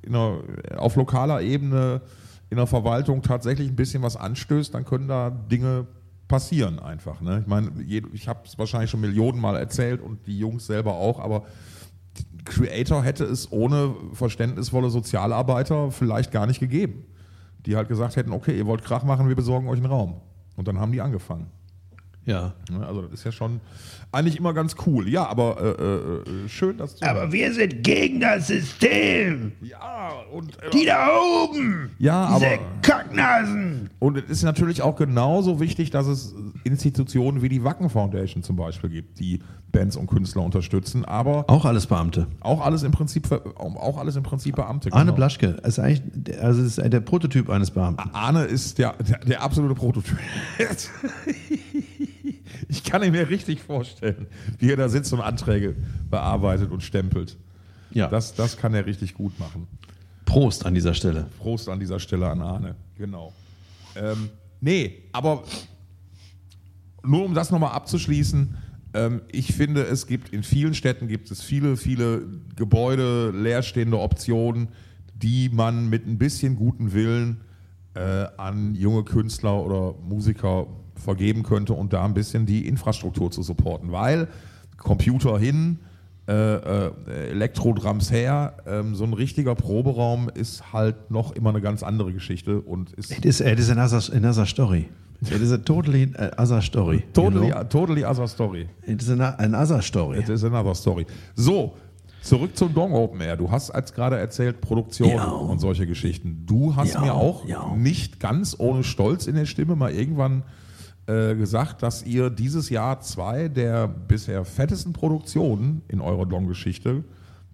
einer, auf lokaler Ebene in der Verwaltung tatsächlich ein bisschen was anstößt, dann können da Dinge passieren einfach. Ne? Ich meine, ich habe es wahrscheinlich schon Millionen Mal erzählt und die Jungs selber auch, aber Creator hätte es ohne verständnisvolle Sozialarbeiter vielleicht gar nicht gegeben. Die halt gesagt hätten, okay, ihr wollt Krach machen, wir besorgen euch einen Raum. Und dann haben die angefangen. Ja. Ne? Also das ist ja schon eigentlich immer ganz cool. Ja, aber äh, äh, äh, schön, dass du... Aber wir sind gegen das System. ja, und, äh, Die da oben. ja, Diese aber... Kacknasen. Und es ist natürlich auch genauso wichtig, dass es Institutionen wie die Wacken Foundation zum Beispiel gibt, die Bands und Künstler unterstützen, aber Auch alles Beamte. auch alles im Prinzip, auch alles im Prinzip Beamte. Arne genau. Blaschke ist eigentlich der- also ist der Prototyp eines Beamten. Arne ist der, der, der absolute Prototyp. *laughs* *laughs* ich kann ihn mir richtig vorstellen, wie er da sitzt und Anträge bearbeitet und stempelt. Ja. Das, das kann er richtig gut machen. Prost an dieser Stelle. Prost an dieser Stelle an Arne. Genau. Ähm, nee, aber nur um das nochmal abzuschließen, ähm, ich finde, es gibt in vielen Städten gibt es viele, viele Gebäude, leerstehende Optionen, die man mit ein bisschen guten Willen äh, an junge Künstler oder Musiker vergeben könnte und da ein bisschen die Infrastruktur zu supporten. Weil Computer hin, äh, äh, Elektrodrums her, ähm, so ein richtiger Proberaum ist halt noch immer eine ganz andere Geschichte und ist It is, it is another, another story. It is a totally uh, other story. totally, You know? totally other story. It is an, another story. It is another story. So, zurück zum Dong Open Air. Du hast als gerade erzählt Produktion Ja. und solche Geschichten. Du hast Ja, mir auch ja. nicht ganz ohne Stolz in der Stimme mal irgendwann äh, gesagt, dass ihr dieses Jahr zwei der bisher fettesten Produktionen in eurer Dong-Geschichte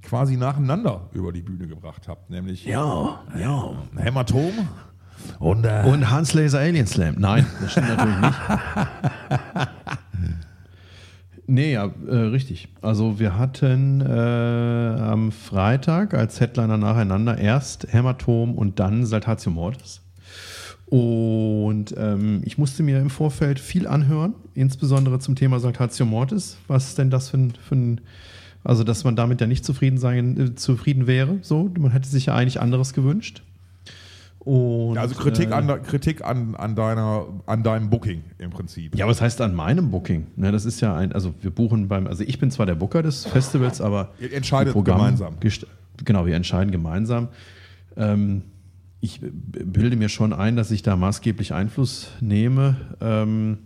quasi nacheinander über die Bühne gebracht habt, nämlich Ja, ja. Hämatom und, äh, Und Hans Laser Alien Slam. Nein, das stimmt natürlich nicht. *laughs* Nee, ja, äh, richtig. Also wir hatten äh, am Freitag als Headliner nacheinander erst Hämatom und dann Saltatio Mortis. Und ähm, ich musste mir im Vorfeld viel anhören, insbesondere zum Thema Saltatio Mortis. Was ist denn das für ein, für ein also dass man damit ja nicht zufrieden sein, äh, zufrieden wäre. So, man hätte sich ja eigentlich anderes gewünscht. Und, Also Kritik, äh, an, Kritik an, an, deiner, an deinem Booking im Prinzip. Ja, was heißt an meinem Booking? Ne, das ist ja ein, also wir buchen beim, also ich bin zwar der Booker des Festivals, aber Ihr entscheidet die Programme gemeinsam. Genau, wir entscheiden gemeinsam. Ähm, ich bilde mir schon ein, dass ich da maßgeblich Einfluss nehme. Ähm,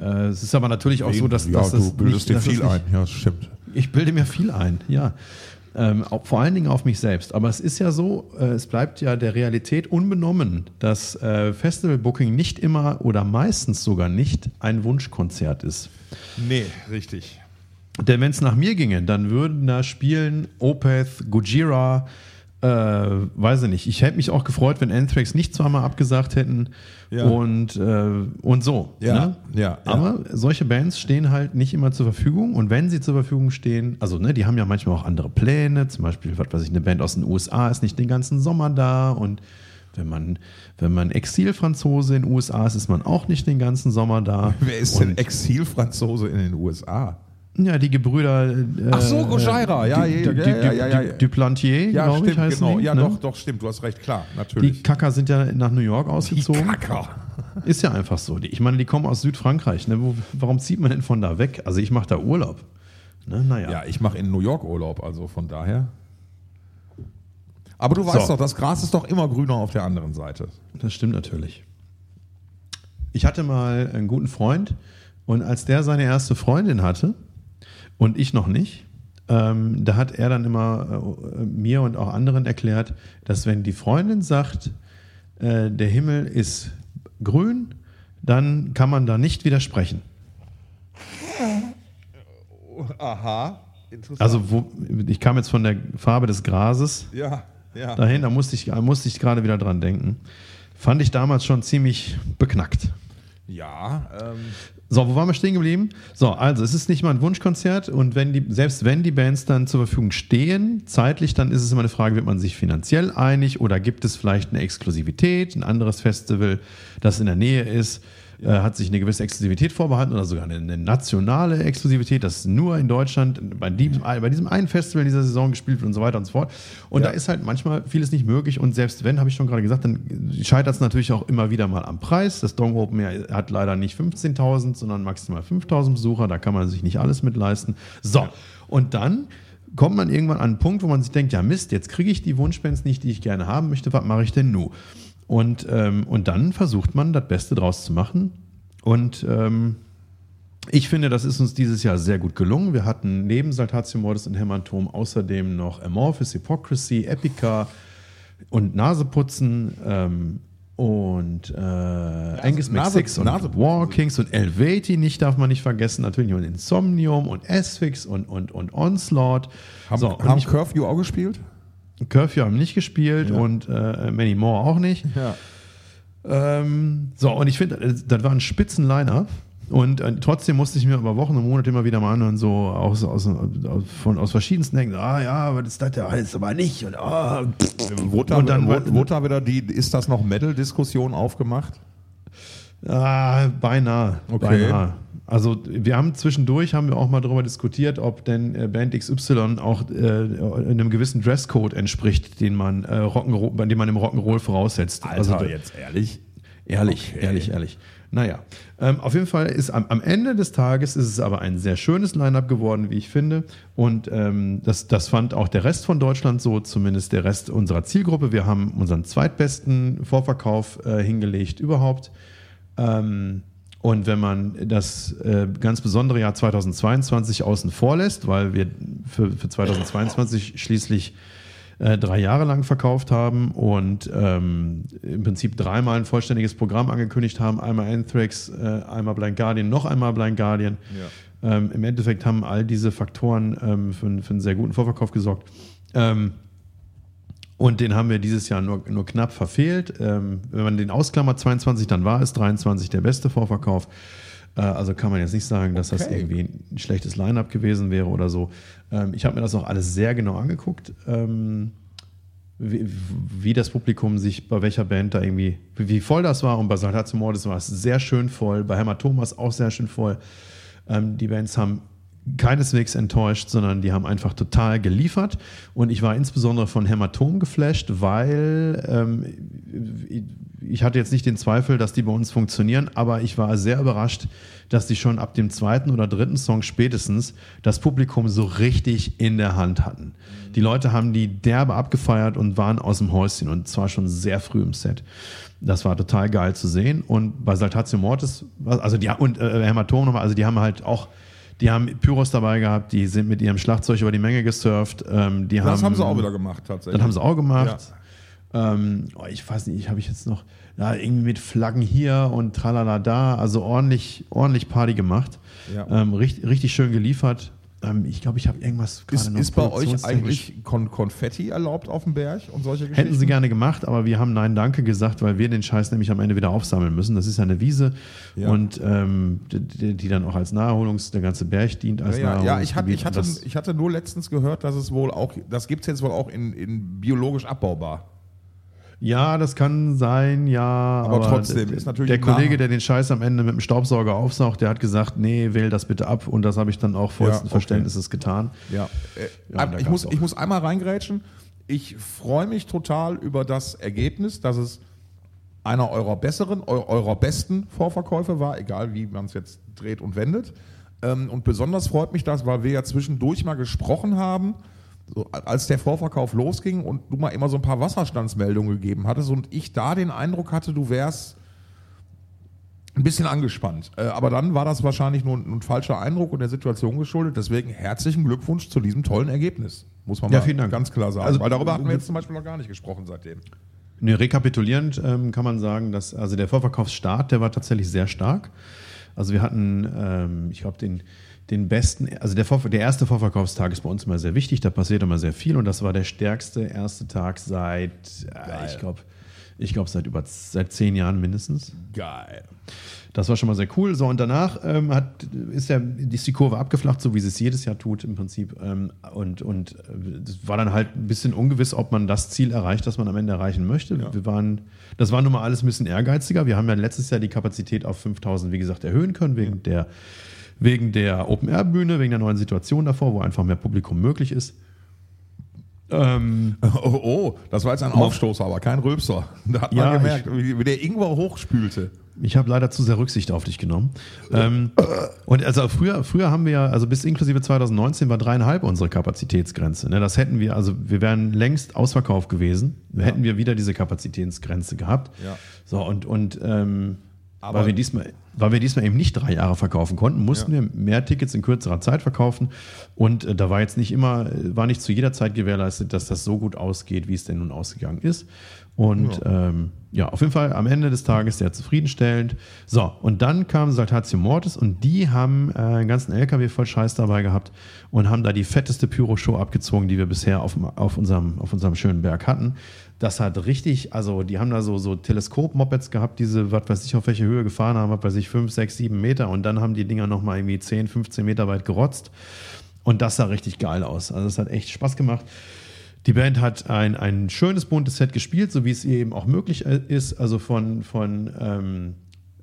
äh, es ist aber natürlich auch so, dass, ja, dass das du bildest nicht, dir viel ein. Ja, das stimmt. Ich bilde mir viel ein, ja. Ähm, auch, vor allen Dingen auf mich selbst. Aber es ist ja so, äh, es bleibt ja der Realität unbenommen, dass äh, Festival-Booking nicht immer oder meistens sogar nicht ein Wunschkonzert ist. Nee, richtig. Denn wenn es nach mir ginge, dann würden da spielen Opeth, Gojira, äh, weiß ich nicht. Ich hätte mich auch gefreut, wenn Anthrax nicht zweimal abgesagt hätten Ja. und, äh, und so. Ja, ne? ja, ja. Aber solche Bands stehen halt nicht immer zur Verfügung und wenn sie zur Verfügung stehen, also ne, die haben ja manchmal auch andere Pläne, zum Beispiel, was weiß ich, eine Band aus den USA ist nicht den ganzen Sommer da und wenn man, wenn man Exilfranzose in den USA ist, ist man auch nicht den ganzen Sommer da. *laughs* Wer ist und, denn Exilfranzose in den USA? Ja, die Gebrüder. Äh, Ach so, ja, Du- ja, ja, ja, Du- ja, ja. Du- Duplantier, Ja, glaube ich, stimmt, heißen genau. die, Ja, ne? doch, doch, stimmt. Du hast recht, klar, Die natürlich. Kacker sind ja nach New York ausgezogen. Kacker. Ist ja einfach so. Die- Ich meine, die kommen aus Südfrankreich. Ne? Wo, warum zieht man denn von da weg? Also ich mache da Urlaub. Ne? Naja. Ja, ich mache in New York Urlaub, also von daher. Aber du weißt So. doch, das Gras ist doch immer grüner auf der anderen Seite. Das stimmt natürlich. Ich hatte mal einen guten Freund und als der seine erste Freundin hatte und ich noch nicht, ähm, da hat er dann immer äh, mir und auch anderen erklärt, dass wenn die Freundin sagt, äh, der Himmel ist grün, dann kann man da nicht widersprechen. Aha, interessant. Also wo, ich kam jetzt von der Farbe des Grases ja, ja. dahin, da musste ich, da musste ich gerade wieder dran denken. Fand ich damals schon ziemlich beknackt. Ja, ähm, So, wo waren wir stehen geblieben? So, also es ist nicht mal ein Wunschkonzert und wenn die, selbst wenn die Bands dann zur Verfügung stehen, zeitlich, dann ist es immer eine Frage, wird man sich finanziell einig oder gibt es vielleicht eine Exklusivität, ein anderes Festival, das in der Nähe ist, äh, hat sich eine gewisse Exklusivität vorbehalten oder sogar eine, eine nationale Exklusivität, das nur in Deutschland bei diesem, bei diesem einen Festival dieser Saison gespielt wird und so weiter und so fort. Und Ja. da ist halt manchmal vieles nicht möglich und selbst wenn, habe ich schon gerade gesagt, dann scheitert es natürlich auch immer wieder mal am Preis. Das Dong Open Air hat leider nicht 15.000, sondern maximal 5.000 Besucher. Da kann man sich nicht alles mit leisten. So, und dann kommt man irgendwann an einen Punkt, wo man sich denkt, ja Mist, jetzt kriege ich die Wunschbands nicht, die ich gerne haben möchte. Was mache ich denn nun? Und, ähm, und dann versucht man, das Beste draus zu machen. Und ähm, ich finde, das ist uns dieses Jahr sehr gut gelungen. Wir hatten neben Saltatio Mortis und Hämatom außerdem noch Amorphis, Hypocrisy, Epica und Naseputzen ähm, und äh, Angus Nase- McSix und Naseputzen War Kings und Elvati nicht, darf man nicht vergessen. Natürlich und Insomnium und Asphyx und, und, und Onslaught. haben, so, und haben Curfew auch gespielt? Curfew haben nicht gespielt und äh, Many More auch nicht. Ja. Ähm, so, und ich finde, das- das war ein spitzen Line-Up. Und äh, trotzdem musste ich mir über Wochen und Monate immer wieder mal anhören, so aus, aus, aus, von, aus verschiedensten Ecken. Ah ja, das ist ja alles aber nicht. Und, ah, Wurde Und dann- da wieder die, ist das noch Metal-Diskussion aufgemacht? ah, beinahe. Okay. Beinahe. Also wir haben zwischendurch haben wir auch mal darüber diskutiert, ob denn äh, Band XY auch äh, einem gewissen Dresscode entspricht, den man, äh, Rock'n'Roll, bei dem man im Rock'n'Roll voraussetzt. also, da- jetzt ehrlich. Ehrlich, Okay. ehrlich, ehrlich. Naja, ähm, auf jeden Fall ist am, am Ende des Tages ist es aber ein sehr schönes Line-up geworden, wie ich finde. Und ähm, das, das fand auch der Rest von Deutschland so, zumindest der Rest unserer Zielgruppe. Wir haben unseren zweitbesten Vorverkauf äh, hingelegt überhaupt. Ähm, und wenn man das äh, ganz besondere Jahr 2022 außen vor lässt, weil wir für, für 2022 schließlich äh, drei Jahre lang verkauft haben und ähm, im Prinzip dreimal ein vollständiges Programm angekündigt haben. Einmal Anthrax, äh, einmal Blind Guardian, noch einmal Blind Guardian. Ähm, Im Endeffekt haben all diese Faktoren ähm, für, einen- für einen sehr guten Vorverkauf gesorgt. Ähm, und den haben wir dieses Jahr nur, nur knapp verfehlt. Ähm, wenn man den ausklammert, 22, dann war es 23 der beste Vorverkauf. Äh, also kann man jetzt nicht sagen, dass das Okay. irgendwie ein schlechtes Line-up gewesen wäre oder so. Ähm, ich habe mir das auch alles sehr genau angeguckt. Ähm, wie, wie das Publikum sich bei welcher Band da irgendwie, wie, voll das war. Und bei Saltatio Mortis war es sehr schön voll, bei Hämatomas auch sehr schön voll. Ähm, die Bands haben keineswegs enttäuscht, sondern die haben einfach total geliefert. Und ich war insbesondere von Hämatom geflasht, weil ähm, ich hatte jetzt nicht den Zweifel, dass die bei uns funktionieren, aber ich war sehr überrascht, dass die schon ab dem zweiten oder dritten Song spätestens das Publikum so richtig in der Hand hatten. Die Leute haben die derbe abgefeiert und waren aus dem Häuschen und zwar schon sehr früh im Set. Das war total geil zu sehen. Und bei Saltatio Mortis, also die und äh, Hämatom nochmal, also die haben halt auch die haben Pyros dabei gehabt, die sind mit ihrem Schlagzeug über die Menge gesurft. Ähm, die Das haben, haben sie auch wieder gemacht, tatsächlich. Das haben sie auch gemacht. Ähm, oh, ich weiß nicht, habe ich jetzt noch ja, irgendwie mit Flaggen hier und tralala da, also ordentlich, ordentlich Party gemacht. Ja. Ähm, richtig, richtig schön geliefert. Ähm, ich glaube, ich habe irgendwas Ist, ist bei euch eigentlich Kon Konfetti erlaubt auf dem Berg und solche Geschichten? Hätten sie gerne gemacht, aber wir haben Nein Danke gesagt, weil wir den Scheiß nämlich am Ende wieder aufsammeln müssen. Das ist ja eine Wiese Ja. und ähm, die, die dann auch als Naherholungs, der ganze Berg dient als Ja, ja, ja ich, hatte, ich, hatte, ich hatte nur letztens gehört, dass es wohl auch, das gibt es jetzt wohl auch in, in biologisch abbaubar. Ja, das kann sein, ja. Aber, trotzdem, d- ist natürlich Der Kollege, der den Scheiß am Ende mit dem Staubsauger aufsaugt, der hat gesagt, nee, wähl das bitte ab. Und das habe ich dann auch vollsten okay. Verständnisses getan. Ja. Äh, Ja, da ich, muss, auch. ich muss einmal reingrätschen. Ich freue mich total über das Ergebnis, dass es einer eurer besseren, eu eurer besten Vorverkäufe war, egal wie man es jetzt dreht und wendet. Ähm, und besonders freut mich das, weil wir ja zwischendurch mal gesprochen haben, so, als der Vorverkauf losging und du mal immer so ein paar Wasserstandsmeldungen gegeben hattest und ich da den Eindruck hatte, du wärst ein bisschen angespannt. Äh, aber dann war das wahrscheinlich nur ein, ein falscher Eindruck und der Situation geschuldet. Deswegen herzlichen Glückwunsch zu diesem tollen Ergebnis. Muss man Ja, mal vielen Dank. ganz klar sagen. Also, Weil darüber hatten wir jetzt zum Beispiel noch gar nicht gesprochen seitdem. Nee, rekapitulierend ähm, kann man sagen, dass also der Vorverkaufsstart, der war tatsächlich sehr stark. Also wir hatten, ähm, ich glaube, den, den besten, also der, Vor der erste Vorverkaufstag ist bei uns immer sehr wichtig, da passiert immer sehr viel und das war der stärkste erste Tag seit, äh, ich glaube, ich glaube seit über seit zehn Jahren mindestens. Geil. Das war schon mal sehr cool. So, und danach ähm, hat, ist, der, ist die Kurve abgeflacht, so wie sie es jedes Jahr tut im Prinzip. Ähm, und und äh, das war dann halt ein bisschen ungewiss, ob man das Ziel erreicht, das man am Ende erreichen möchte. Wir waren, das war nun mal alles ein bisschen ehrgeiziger. Wir haben ja letztes Jahr die Kapazität auf 5000, wie gesagt, erhöhen können, wegen der, wegen der Open-Air-Bühne, wegen der neuen Situation davor, wo einfach mehr Publikum möglich ist. Ähm, Oh, oh, das war jetzt ein Aufstoßer, aber kein Rülpser. *laughs* Da hat man Ja, gemerkt, wie, wie der Ingwer hochspülte. Ich habe leider zu sehr Rücksicht auf dich genommen. Ähm, und also früher, früher haben wir ja, also bis inklusive 2019 war dreieinhalb unsere Kapazitätsgrenze. Ne? Das hätten wir, also wir wären längst ausverkauft gewesen, hätten wir wieder diese Kapazitätsgrenze gehabt. Ja. So, und, und ähm, Aber- weil, wir diesmal, weil wir diesmal eben nicht drei Jahre verkaufen konnten, mussten wir mehr Tickets in kürzerer Zeit verkaufen. Und äh, da war jetzt nicht immer, war nicht zu jeder Zeit gewährleistet, dass das so gut ausgeht, wie es denn nun ausgegangen ist. Und ja. Ähm, ja, auf jeden Fall am Ende des Tages sehr zufriedenstellend. So, und dann kam Saltatio Mortis und die haben äh, einen ganzen LKW voll Scheiß dabei gehabt und haben da die fetteste Pyro-Show abgezogen, die wir bisher auf, auf, unserem, auf unserem schönen Berg hatten. Das hat richtig, also die haben da so, so Teleskop-Mopeds gehabt, diese, was weiß ich, auf welche Höhe gefahren haben, was weiß ich, 5, 6, 7 Meter und dann haben die Dinger nochmal irgendwie 10, 15 Meter weit gerotzt. Und das sah richtig geil aus. Also es hat echt Spaß gemacht. Die Band hat ein, ein schönes buntes Set gespielt, so wie es eben auch möglich äh, ist. Also von, von ähm,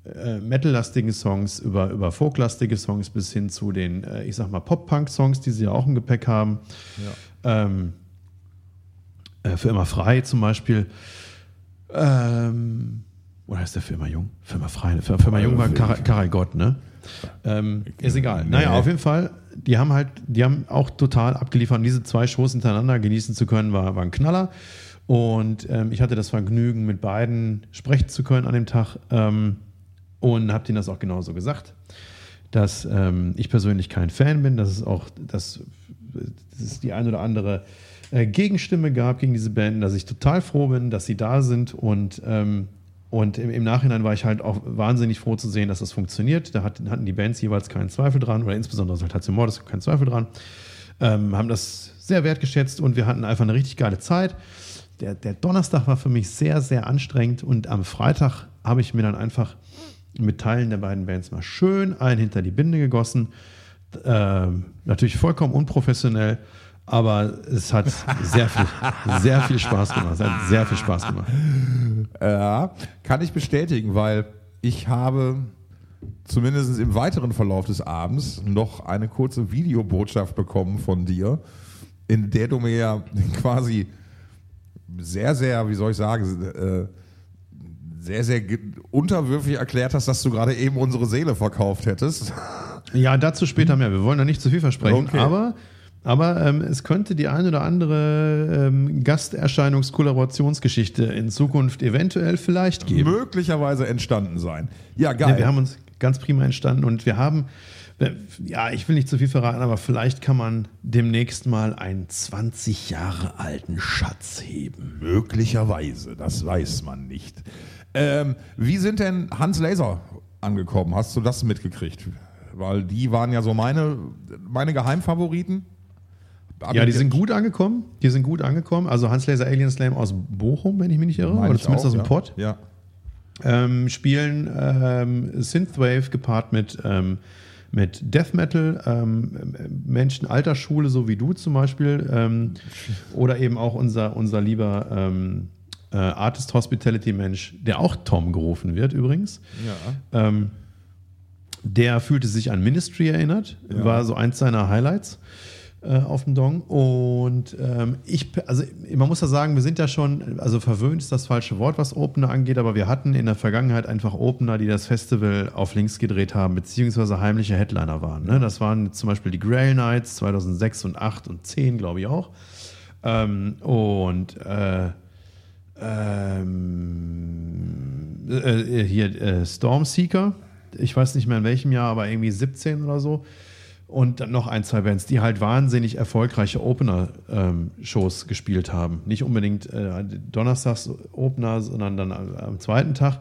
äh, Metal-lastigen Songs über, über Folk-lastige Songs bis hin zu den, äh, ich sag mal, Pop-Punk-Songs, die sie ja auch im Gepäck haben. Ähm, äh, für immer frei zum Beispiel. Ähm, oder ist der für immer jung? Für immer frei. Für, für immer jung war Kar Karel Gott, ne? Ähm, ist egal. Naja, auf jeden Fall, die haben halt, die haben auch total abgeliefert. Und diese zwei Shows hintereinander genießen zu können, war, war ein Knaller. Und ähm, ich hatte das Vergnügen, mit beiden sprechen zu können an dem Tag. Ähm, und habe denen das auch genauso gesagt, dass ähm, ich persönlich kein Fan bin, dass es auch, dass, dass die ein oder andere äh, Gegenstimme gab gegen diese Band, dass ich total froh bin, dass sie da sind und ähm, und im, Nachhinein war ich halt auch wahnsinnig froh zu sehen, dass das funktioniert. Da hat, hatten die Bands jeweils keinen Zweifel dran, oder insbesondere Saltatio Mortis keinen Zweifel dran. Ähm, haben das sehr wertgeschätzt und wir hatten einfach eine richtig geile Zeit. Der, der Donnerstag war für mich sehr, sehr anstrengend und am Freitag habe ich mir dann einfach mit Teilen der beiden Bands mal schön ein hinter die Binde gegossen. Ähm, natürlich vollkommen unprofessionell, Aber es hat sehr viel, sehr viel Spaß gemacht. Es hat sehr viel Spaß gemacht. Ja, kann ich bestätigen, weil ich habe zumindest im weiteren Verlauf des Abends noch eine kurze Videobotschaft bekommen von dir, in der du mir ja quasi sehr, sehr, wie soll ich sagen, äh, sehr, sehr unterwürfig erklärt hast, dass du gerade eben unsere Seele verkauft hättest. Ja, dazu später mehr. Wir wollen da nicht zu viel versprechen, Okay. aber, aber ähm, es könnte die ein oder andere ähm, Gasterscheinungs-Kollaborationsgeschichte in Zukunft eventuell vielleicht geben. Möglicherweise entstanden sein. Ja, geil. Ja, wir haben uns ganz prima entstanden und wir haben, ja, ich will nicht zu viel verraten, aber vielleicht kann man demnächst mal einen 20 Jahre alten Schatz heben. Möglicherweise, das weiß man nicht. Ähm, wie sind denn Hans Laser angekommen? Hast du das mitgekriegt? Weil die waren ja so meine, meine Geheimfavoriten. Ja, die sind gut angekommen. Die sind gut angekommen. Also Hans Laser Alien Slam aus Bochum, wenn ich mich nicht irre, Meine oder zumindest auch, aus dem ja. Pott. Ja. ähm, spielen ähm, Synthwave gepaart mit, ähm, mit Death Metal, ähm, Menschen alter Schule, so wie du zum Beispiel, ähm, oder eben auch unser, unser lieber ähm, äh, Artist Hospitality Mensch, der auch Tom gerufen wird übrigens. Ja. Der fühlte sich an Ministry erinnert, Ja. war so eins seiner Highlights äh, auf dem Dong. Und ähm, ich, also man muss ja sagen, wir sind ja schon, also verwöhnt ist das falsche Wort, was Opener angeht, aber wir hatten in der Vergangenheit einfach Opener, die das Festival auf links gedreht haben, beziehungsweise heimliche Headliner waren. Ne? Das waren zum Beispiel die Grail Nights 2006 und 8 und 10, glaube ich auch. Ähm, und äh, ähm, äh, hier äh, Stormseeker, ich weiß nicht mehr in welchem Jahr, aber irgendwie 17 oder so. Und dann noch ein, zwei Bands, die halt wahnsinnig erfolgreiche Opener-Shows gespielt haben. Nicht unbedingt äh, Donnerstags Opener, sondern dann am, zweiten Tag,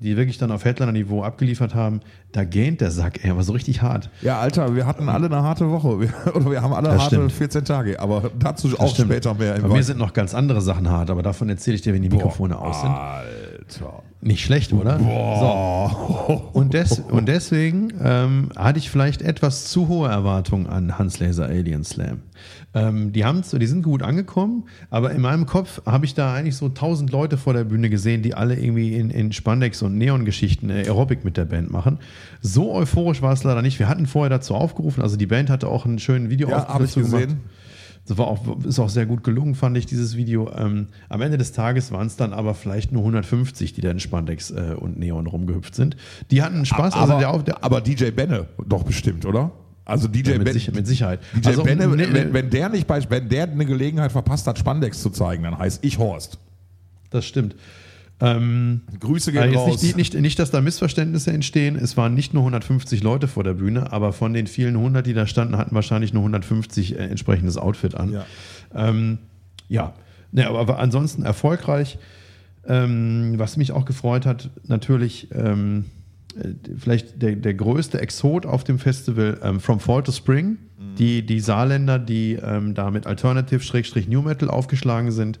die wirklich dann auf Headliner-Niveau abgeliefert haben. Da gähnt der Sack, ey, aber so richtig hart. ja, Alter, wir hatten alle eine harte Woche. Wir, *laughs* oder wir haben alle Das harte stimmt. 14 Tage. Aber dazu auch stimmt. später mehr. Bei mir sind noch ganz andere Sachen hart, aber davon erzähle ich dir, wenn die Mikrofone aus sind. Alter. Nicht schlecht, oder? So. Und, des, und deswegen ähm, hatte ich vielleicht etwas zu hohe Erwartungen an Hans Laser Alien Slam. Ähm, die, haben, die sind gut angekommen, aber in meinem Kopf habe ich da eigentlich so tausend Leute vor der Bühne gesehen, die alle irgendwie in, in Spandex und Neon-Geschichten äh, Aerobic mit der Band machen. So euphorisch war es leider nicht. Wir hatten vorher dazu aufgerufen, also die Band hatte auch einen schönen Video Ja, habe ich gesehen. Das war auch, ist auch sehr gut gelungen, fand ich, dieses Video. Ähm, am Ende des Tages waren es dann aber vielleicht nur 150, die da in Spandex äh, und Neon rumgehüpft sind. Die hatten Spaß. aber, also der, der, aber DJ Benne doch bestimmt, oder? Also DJ mit, Ben- Sicher, mit Sicherheit. DJ also, Benne, ne, wenn, wenn der nicht bei, wenn der eine Gelegenheit verpasst hat, Spandex zu zeigen, dann heißt ich Horst. das stimmt. Ähm, Grüße gehen raus. nicht, nicht, nicht, dass da Missverständnisse entstehen. Es waren nicht nur 150 Leute vor der Bühne, aber von den vielen 100, die da standen, hatten wahrscheinlich nur 150 äh, entsprechendes Outfit an. Ja. Ähm, ja, ne, aber, ansonsten erfolgreich. Ähm, was mich auch gefreut hat, natürlich ähm, äh, vielleicht der, der größte Exot auf dem Festival, ähm, From Fall to Spring. Die, die Saarländer, die ähm, da mit Alternative-New Metal aufgeschlagen sind.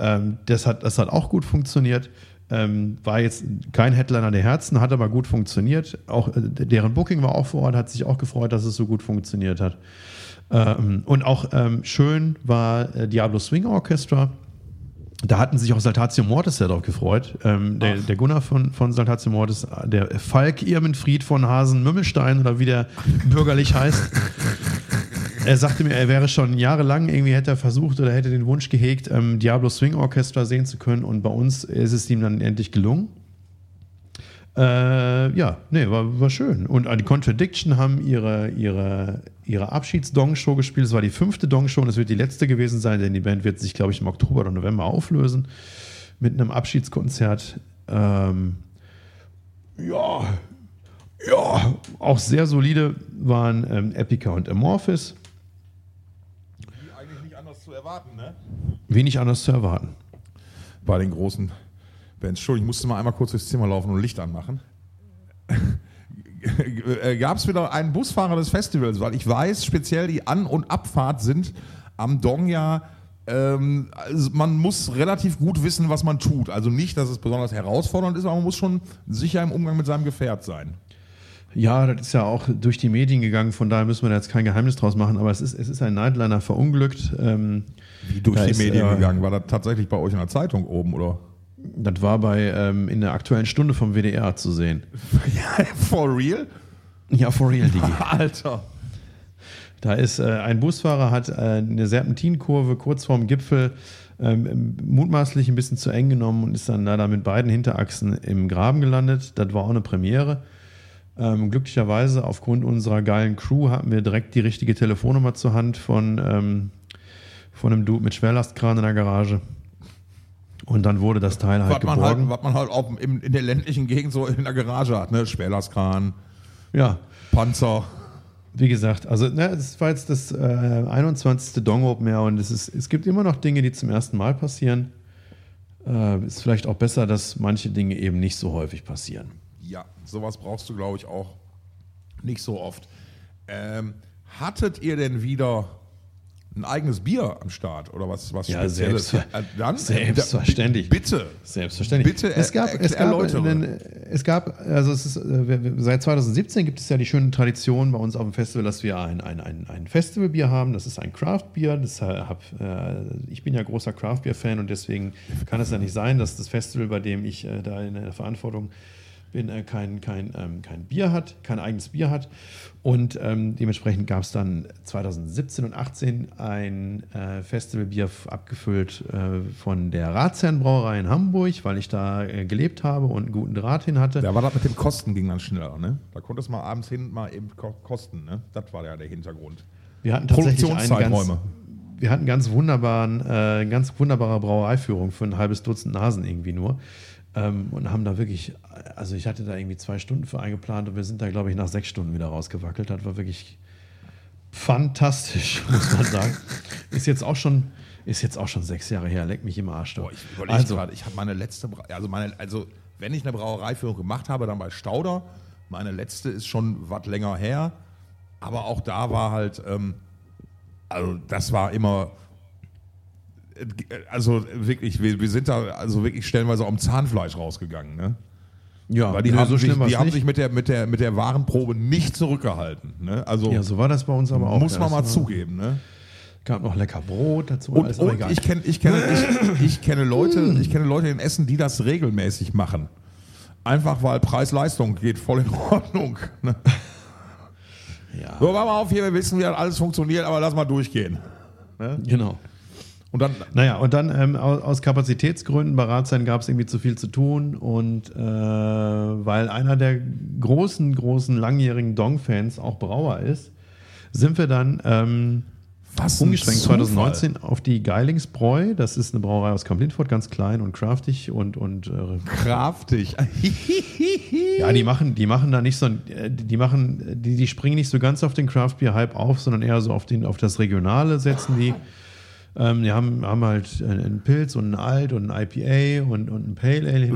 Ähm, das, hat, das hat auch gut funktioniert. Ähm, war jetzt kein Headliner der Herzen, hat aber gut funktioniert. Auch äh, deren Booking war auch vor Ort, hat sich auch gefreut, dass es so gut funktioniert hat. Ähm, und auch ähm, schön war äh, Diablo Swing Orchestra. Da hatten sich auch Saltatio Mortis sehr darauf gefreut. Ähm, der, der Gunnar von, von Saltatio Mortis, der Falk Irmenfried von Hasen Mümmelstein oder wie der bürgerlich heißt. *laughs* Er sagte mir, er wäre schon jahrelang irgendwie hätte er versucht oder hätte den Wunsch gehegt, ähm, Diablo Swing Orchestra sehen zu können und bei uns ist es ihm dann endlich gelungen. Äh, ja, nee, war, war schön. Und äh, die Contradiction haben ihre, ihre, ihre Abschieds-Dong-Show gespielt. Es war die fünfte Dong-Show und es wird die letzte gewesen sein, denn die Band wird sich, glaube ich, im Oktober oder November auflösen mit einem Abschiedskonzert. Ähm, ja, ja, auch sehr solide waren ähm, Epica und Amorphis. Eigentlich nicht anders zu erwarten, ne? Wenig anders zu erwarten. Bei den großen Bands. Entschuldigung, ich musste mal einmal kurz durchs Zimmer laufen und Licht anmachen. Gab es wieder einen Busfahrer des Festivals? Weil ich weiß, speziell die An- und Abfahrt sind am Dong ja. Ähm, also man muss relativ gut wissen, was man tut. Also nicht, dass es besonders herausfordernd ist, aber man muss schon sicher im Umgang mit seinem Gefährt sein. Ja, das ist ja auch durch die Medien gegangen, von daher müssen wir da jetzt kein Geheimnis draus machen, aber es ist, es ist ein Nightliner verunglückt. Ähm, Wie durch die ist, Medien äh, gegangen? War das tatsächlich bei euch in der Zeitung oben, oder? das war bei ähm, in der aktuellen Stunde vom WDR zu sehen. *laughs* Ja, for real? Ja, for real, Digi. *laughs* Alter. Da ist äh, ein Busfahrer, hat äh, eine Serpentinkurve kurz vorm Gipfel ähm, mutmaßlich ein bisschen zu eng genommen und ist dann leider mit beiden Hinterachsen im Graben gelandet. Das war auch eine Premiere. Ähm, glücklicherweise, aufgrund unserer geilen Crew, hatten wir direkt die richtige Telefonnummer zur Hand von, ähm, von einem Dude mit Schwerlastkran in der Garage. Und dann wurde das Teil halt Was man halt, geborgen. was man halt auch im, in der ländlichen Gegend so in der Garage hat, ne? Schwerlastkran, ja, Panzer. Wie gesagt, also ne, es war jetzt das äh, 21. Dong Open mehr und es, ist, es gibt immer noch Dinge, die zum ersten Mal passieren. Äh, ist vielleicht auch besser, dass manche Dinge eben nicht so häufig passieren. Ja, sowas brauchst du, glaube ich, auch nicht so oft. Ähm, hattet ihr denn wieder ein eigenes Bier am Start oder was, was Ja, Spezielles? selbstver- Äh, dann, selbstverständlich. Äh, bitte. Selbstverständlich. Bitte es gab, er- es gab, einen, es gab, also es ist, äh, seit 2017 gibt es ja die schöne Tradition bei uns auf dem Festival, dass wir ein, ein, ein, ein Festivalbier haben. Das ist ein Craftbier. Das äh, hab, äh, ich bin ja großer Craftbier-Fan und deswegen kann es ja nicht sein, dass das Festival, bei dem ich äh, da in der Verantwortung bin, äh, kein, kein, ähm, kein Bier hat, kein eigenes Bier hat. Und ähm, dementsprechend gab es dann 2017 und 18 ein äh, Festivalbier abgefüllt äh, von der Ratsherrenbrauerei in Hamburg, weil ich da äh, gelebt habe und einen guten Draht hin hatte. Da war das mit dem Kosten ging dann schneller, ne? Da konnte es mal abends hin mal eben ko kosten, ne? Das war ja der Hintergrund. Wir hatten tatsächlich eine ganz, Produktionszeiträume. wir hatten ganz wunderbaren, äh, ganz wunderbare Brauereiführung für ein halbes Dutzend Nasen irgendwie nur. Ähm, und haben da wirklich, also ich hatte da irgendwie zwei Stunden für eingeplant und wir sind da, glaube ich, nach sechs Stunden wieder rausgewackelt. Das war wirklich fantastisch, *laughs* muss man sagen. ist jetzt auch schon, ist jetzt auch schon sechs Jahre her, leck mich im Arsch. du. Boah, ich überlege also, gerade, ich habe meine letzte, also meine, also wenn ich eine Brauereiführung gemacht habe, dann bei Stauder. Meine letzte ist schon was länger her, aber auch da war halt, ähm, also das war immer, also wirklich, wir, wir sind da also wirklich stellenweise am Zahnfleisch rausgegangen, ne? ja, Weil die, nee, haben, so sich, die haben sich mit der, mit, der, mit der Warenprobe nicht zurückgehalten. Ne? Also ja, so war das bei uns aber auch. muss Ja, man mal war- zugeben. Ne? Gab noch lecker Brot dazu. Und, und egal. ich kenne ich kenne, ich, ich kenne Leute, ich kenne Leute in Essen, die das regelmäßig machen. Einfach weil Preis-Leistung geht voll in Ordnung. Ne? ja, So, warte mal auf hier, wir wissen, wie das alles funktioniert, aber lass mal durchgehen. genau. Und dann, Naja, und dann ähm, aus, aus Kapazitätsgründen bei Ratsherren gab es irgendwie zu viel zu tun und äh, weil einer der großen, großen, langjährigen Dong-Fans auch Brauer ist, sind wir dann ähm, was umgeschwenkt Zufall. 2019 auf die Geilingsbräu. Das ist eine Brauerei aus Kamp-Lindfort, ganz klein und craftig und, und äh, Kraftig. *laughs* ja, die machen, die machen da nicht so, ein- äh, die machen, die, die springen nicht so ganz auf den Craft Beer Hype auf, sondern eher so auf den, auf das Regionale setzen die. Ähm, die haben, haben halt einen Pilz und einen Alt und ein IPA und, und ein Pale Ale.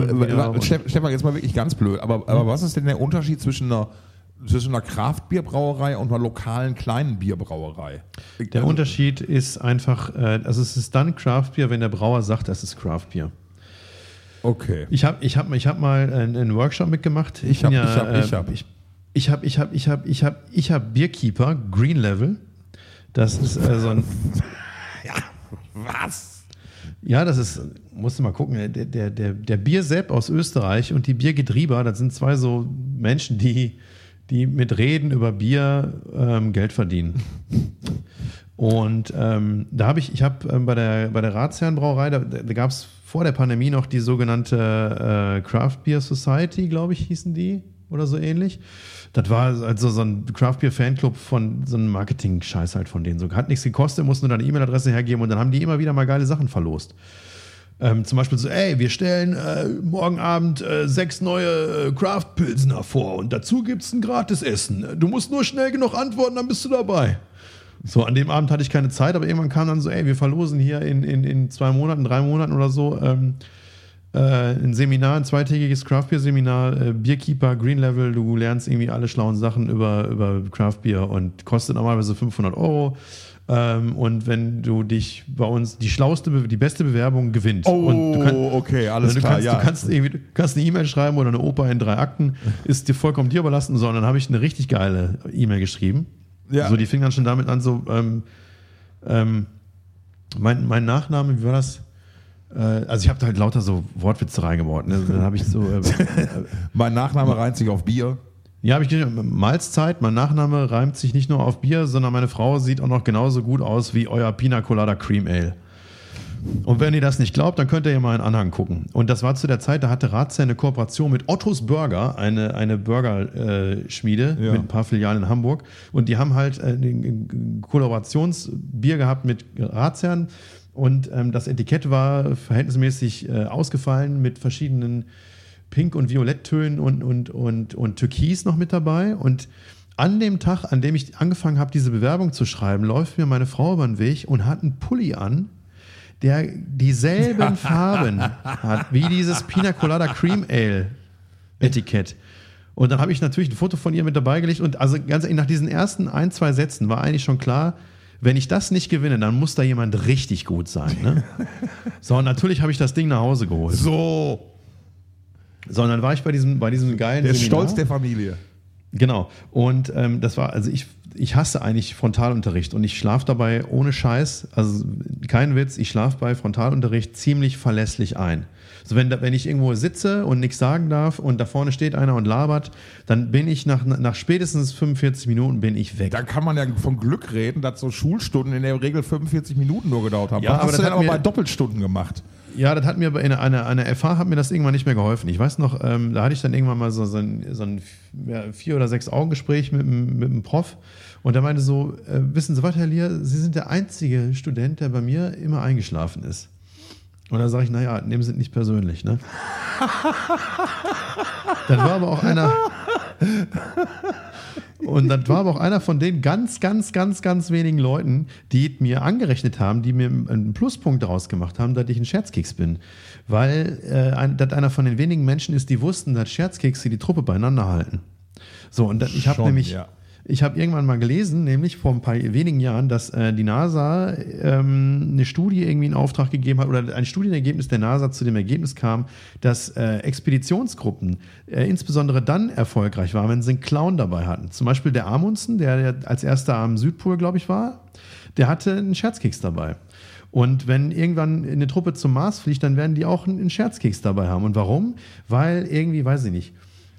Steff- Stefan, jetzt mal wirklich ganz blöd, aber, aber was ist denn der Unterschied zwischen einer, zwischen einer Kraftbierbrauerei und einer lokalen kleinen Bierbrauerei? Der Also, Unterschied ist einfach, äh, also es ist dann Craft Beer, wenn der Brauer sagt, es ist Craft Beer. Okay. Ich habe ich hab, ich hab mal einen, Workshop mitgemacht. Ich bin hab, ich hab, ich äh, hab. Ich, ich habe ich hab, ich hab, ich hab, ich hab Bierkeeper, Green Level. Das ist äh, so ein, *laughs* Was? ja, das ist, musst du mal gucken, der, der, der, der Biersepp aus Österreich und die Biergetrieber, das sind zwei so Menschen, die, die mit Reden über Bier ähm, Geld verdienen. Und ähm, da habe ich, ich habe ähm, bei der, bei der Ratsherrenbrauerei, da, da gab es vor der Pandemie noch die sogenannte äh, Craft Beer Society, glaube ich, hießen die oder so ähnlich. Das war also so ein Craft Beer Fanclub von so einem Marketing-Scheiß halt von denen. So hat nichts gekostet, mussten nur deine E-Mail-Adresse hergeben und dann haben die immer wieder mal geile Sachen verlost. Ähm, zum Beispiel so, ey, wir stellen äh, morgen Abend äh, sechs neue äh, Craft-Pilsner vor und dazu gibt's ein gratis Essen. Du musst nur schnell genug antworten, dann bist du dabei. So, an dem Abend hatte ich keine Zeit, aber irgendwann kam dann so, ey, wir verlosen hier in, in, in zwei Monaten, drei Monaten oder so ähm, äh, ein Seminar, ein zweitägiges Craft-Beer-Seminar, äh, Bierkeeper, Green Level, du lernst irgendwie alle schlauen Sachen über, über Craft-Beer und kostet normalerweise 500 Euro. Ähm, und wenn du dich bei uns, die schlauste, die beste Bewerbung gewinnt. Oh, und du kann- okay, alles du klar, kannst, ja. Du kannst, irgendwie, kannst eine E-Mail schreiben oder eine Oper in drei Akten, ist dir vollkommen dir überlassen, sondern habe ich eine richtig geile E-Mail geschrieben. Ja. So, die fing dann schon damit an, so, ähm, ähm, mein, mein Nachname, wie war das? Äh, also ich habe da halt lauter so Wortwitze reingebaut. Ne? Dann habe ich so, äh, *laughs* Mein Nachname reimt sich auf Bier. ja, habe ich geschrieben, Malzzeit, mein Nachname reimt sich nicht nur auf Bier, sondern meine Frau sieht auch noch genauso gut aus wie euer Pina Colada Cream Ale. Und wenn ihr das nicht glaubt, dann könnt ihr ja mal einen Anhang gucken. Und das war zu der Zeit, da hatte Razzia eine Kooperation mit Ottos Burger, eine, eine Burgerschmiede Ja. mit ein paar Filialen in Hamburg. Und die haben halt äh, ein Kollaborationsbier gehabt mit Razzern. Und ähm, das Etikett war verhältnismäßig äh, ausgefallen mit verschiedenen Pink- und Violetttönen und, und, und, und Türkis noch mit dabei. Und an dem Tag, an dem ich angefangen habe, diese Bewerbung zu schreiben, läuft mir meine Frau über den Weg und hat einen Pulli an, der dieselben *laughs* Farben hat wie dieses Pina Colada Cream Ale Etikett. Und dann habe ich natürlich ein Foto von ihr mit dabei gelegt und also ganz nach diesen ersten ein, zwei Sätzen war eigentlich schon klar, wenn ich das nicht gewinne, dann muss da jemand richtig gut sein. Ne? *laughs* So, und natürlich habe ich das Ding nach Hause geholt. So, So, und dann war ich bei diesem, bei diesem geilen der Seminar. Stolz der Familie. Genau. Und ähm, das war, also ich, ich hasse eigentlich Frontalunterricht und ich schlafe dabei ohne Scheiß, also kein Witz, ich schlafe bei Frontalunterricht ziemlich verlässlich ein. So wenn, wenn ich irgendwo sitze und nichts sagen darf und da vorne steht einer und labert, dann bin ich nach, nach spätestens 45 Minuten bin ich weg. Da kann man ja von Glück reden, dass so Schulstunden in der Regel 45 Minuten nur gedauert haben. Ja, Was aber hast das du denn hat aber mir- bei Doppelstunden gemacht? Ja, das hat mir bei einer, einer, einer FH hat mir das irgendwann nicht mehr geholfen. Ich weiß noch, ähm, da hatte ich dann irgendwann mal so, so ein, so ein ja, vier oder sechs Augengespräch mit, mit dem Prof und der meinte so, äh, wissen Sie was, Herr Lier, Sie sind der einzige Student, der bei mir immer eingeschlafen ist. Und da sage ich, naja, nehmen Sie es nicht persönlich, ne? *laughs* Dann war aber auch einer. Und das war aber auch einer von den ganz, ganz, ganz, ganz wenigen Leuten, die mir angerechnet haben, die mir einen Pluspunkt daraus gemacht haben, dass ich ein Scherzkeks bin. Weil äh, ein, das einer von den wenigen Menschen ist, die wussten, dass Scherzkekse die Truppe beieinander halten. So, und das, ich habe nämlich, ja. Ich habe irgendwann mal gelesen, nämlich vor ein paar wenigen Jahren, dass äh, die NASA ähm, eine Studie irgendwie in Auftrag gegeben hat oder ein Studienergebnis der NASA zu dem Ergebnis kam, dass äh, Expeditionsgruppen äh, insbesondere dann erfolgreich waren, wenn sie einen Clown dabei hatten. Zum Beispiel der Amundsen, der, der als erster am Südpol, glaube ich, war, der hatte einen Scherzkeks dabei. Und wenn irgendwann eine Truppe zum Mars fliegt, dann werden die auch einen Scherzkeks dabei haben. Und warum? Weil irgendwie, weiß ich nicht.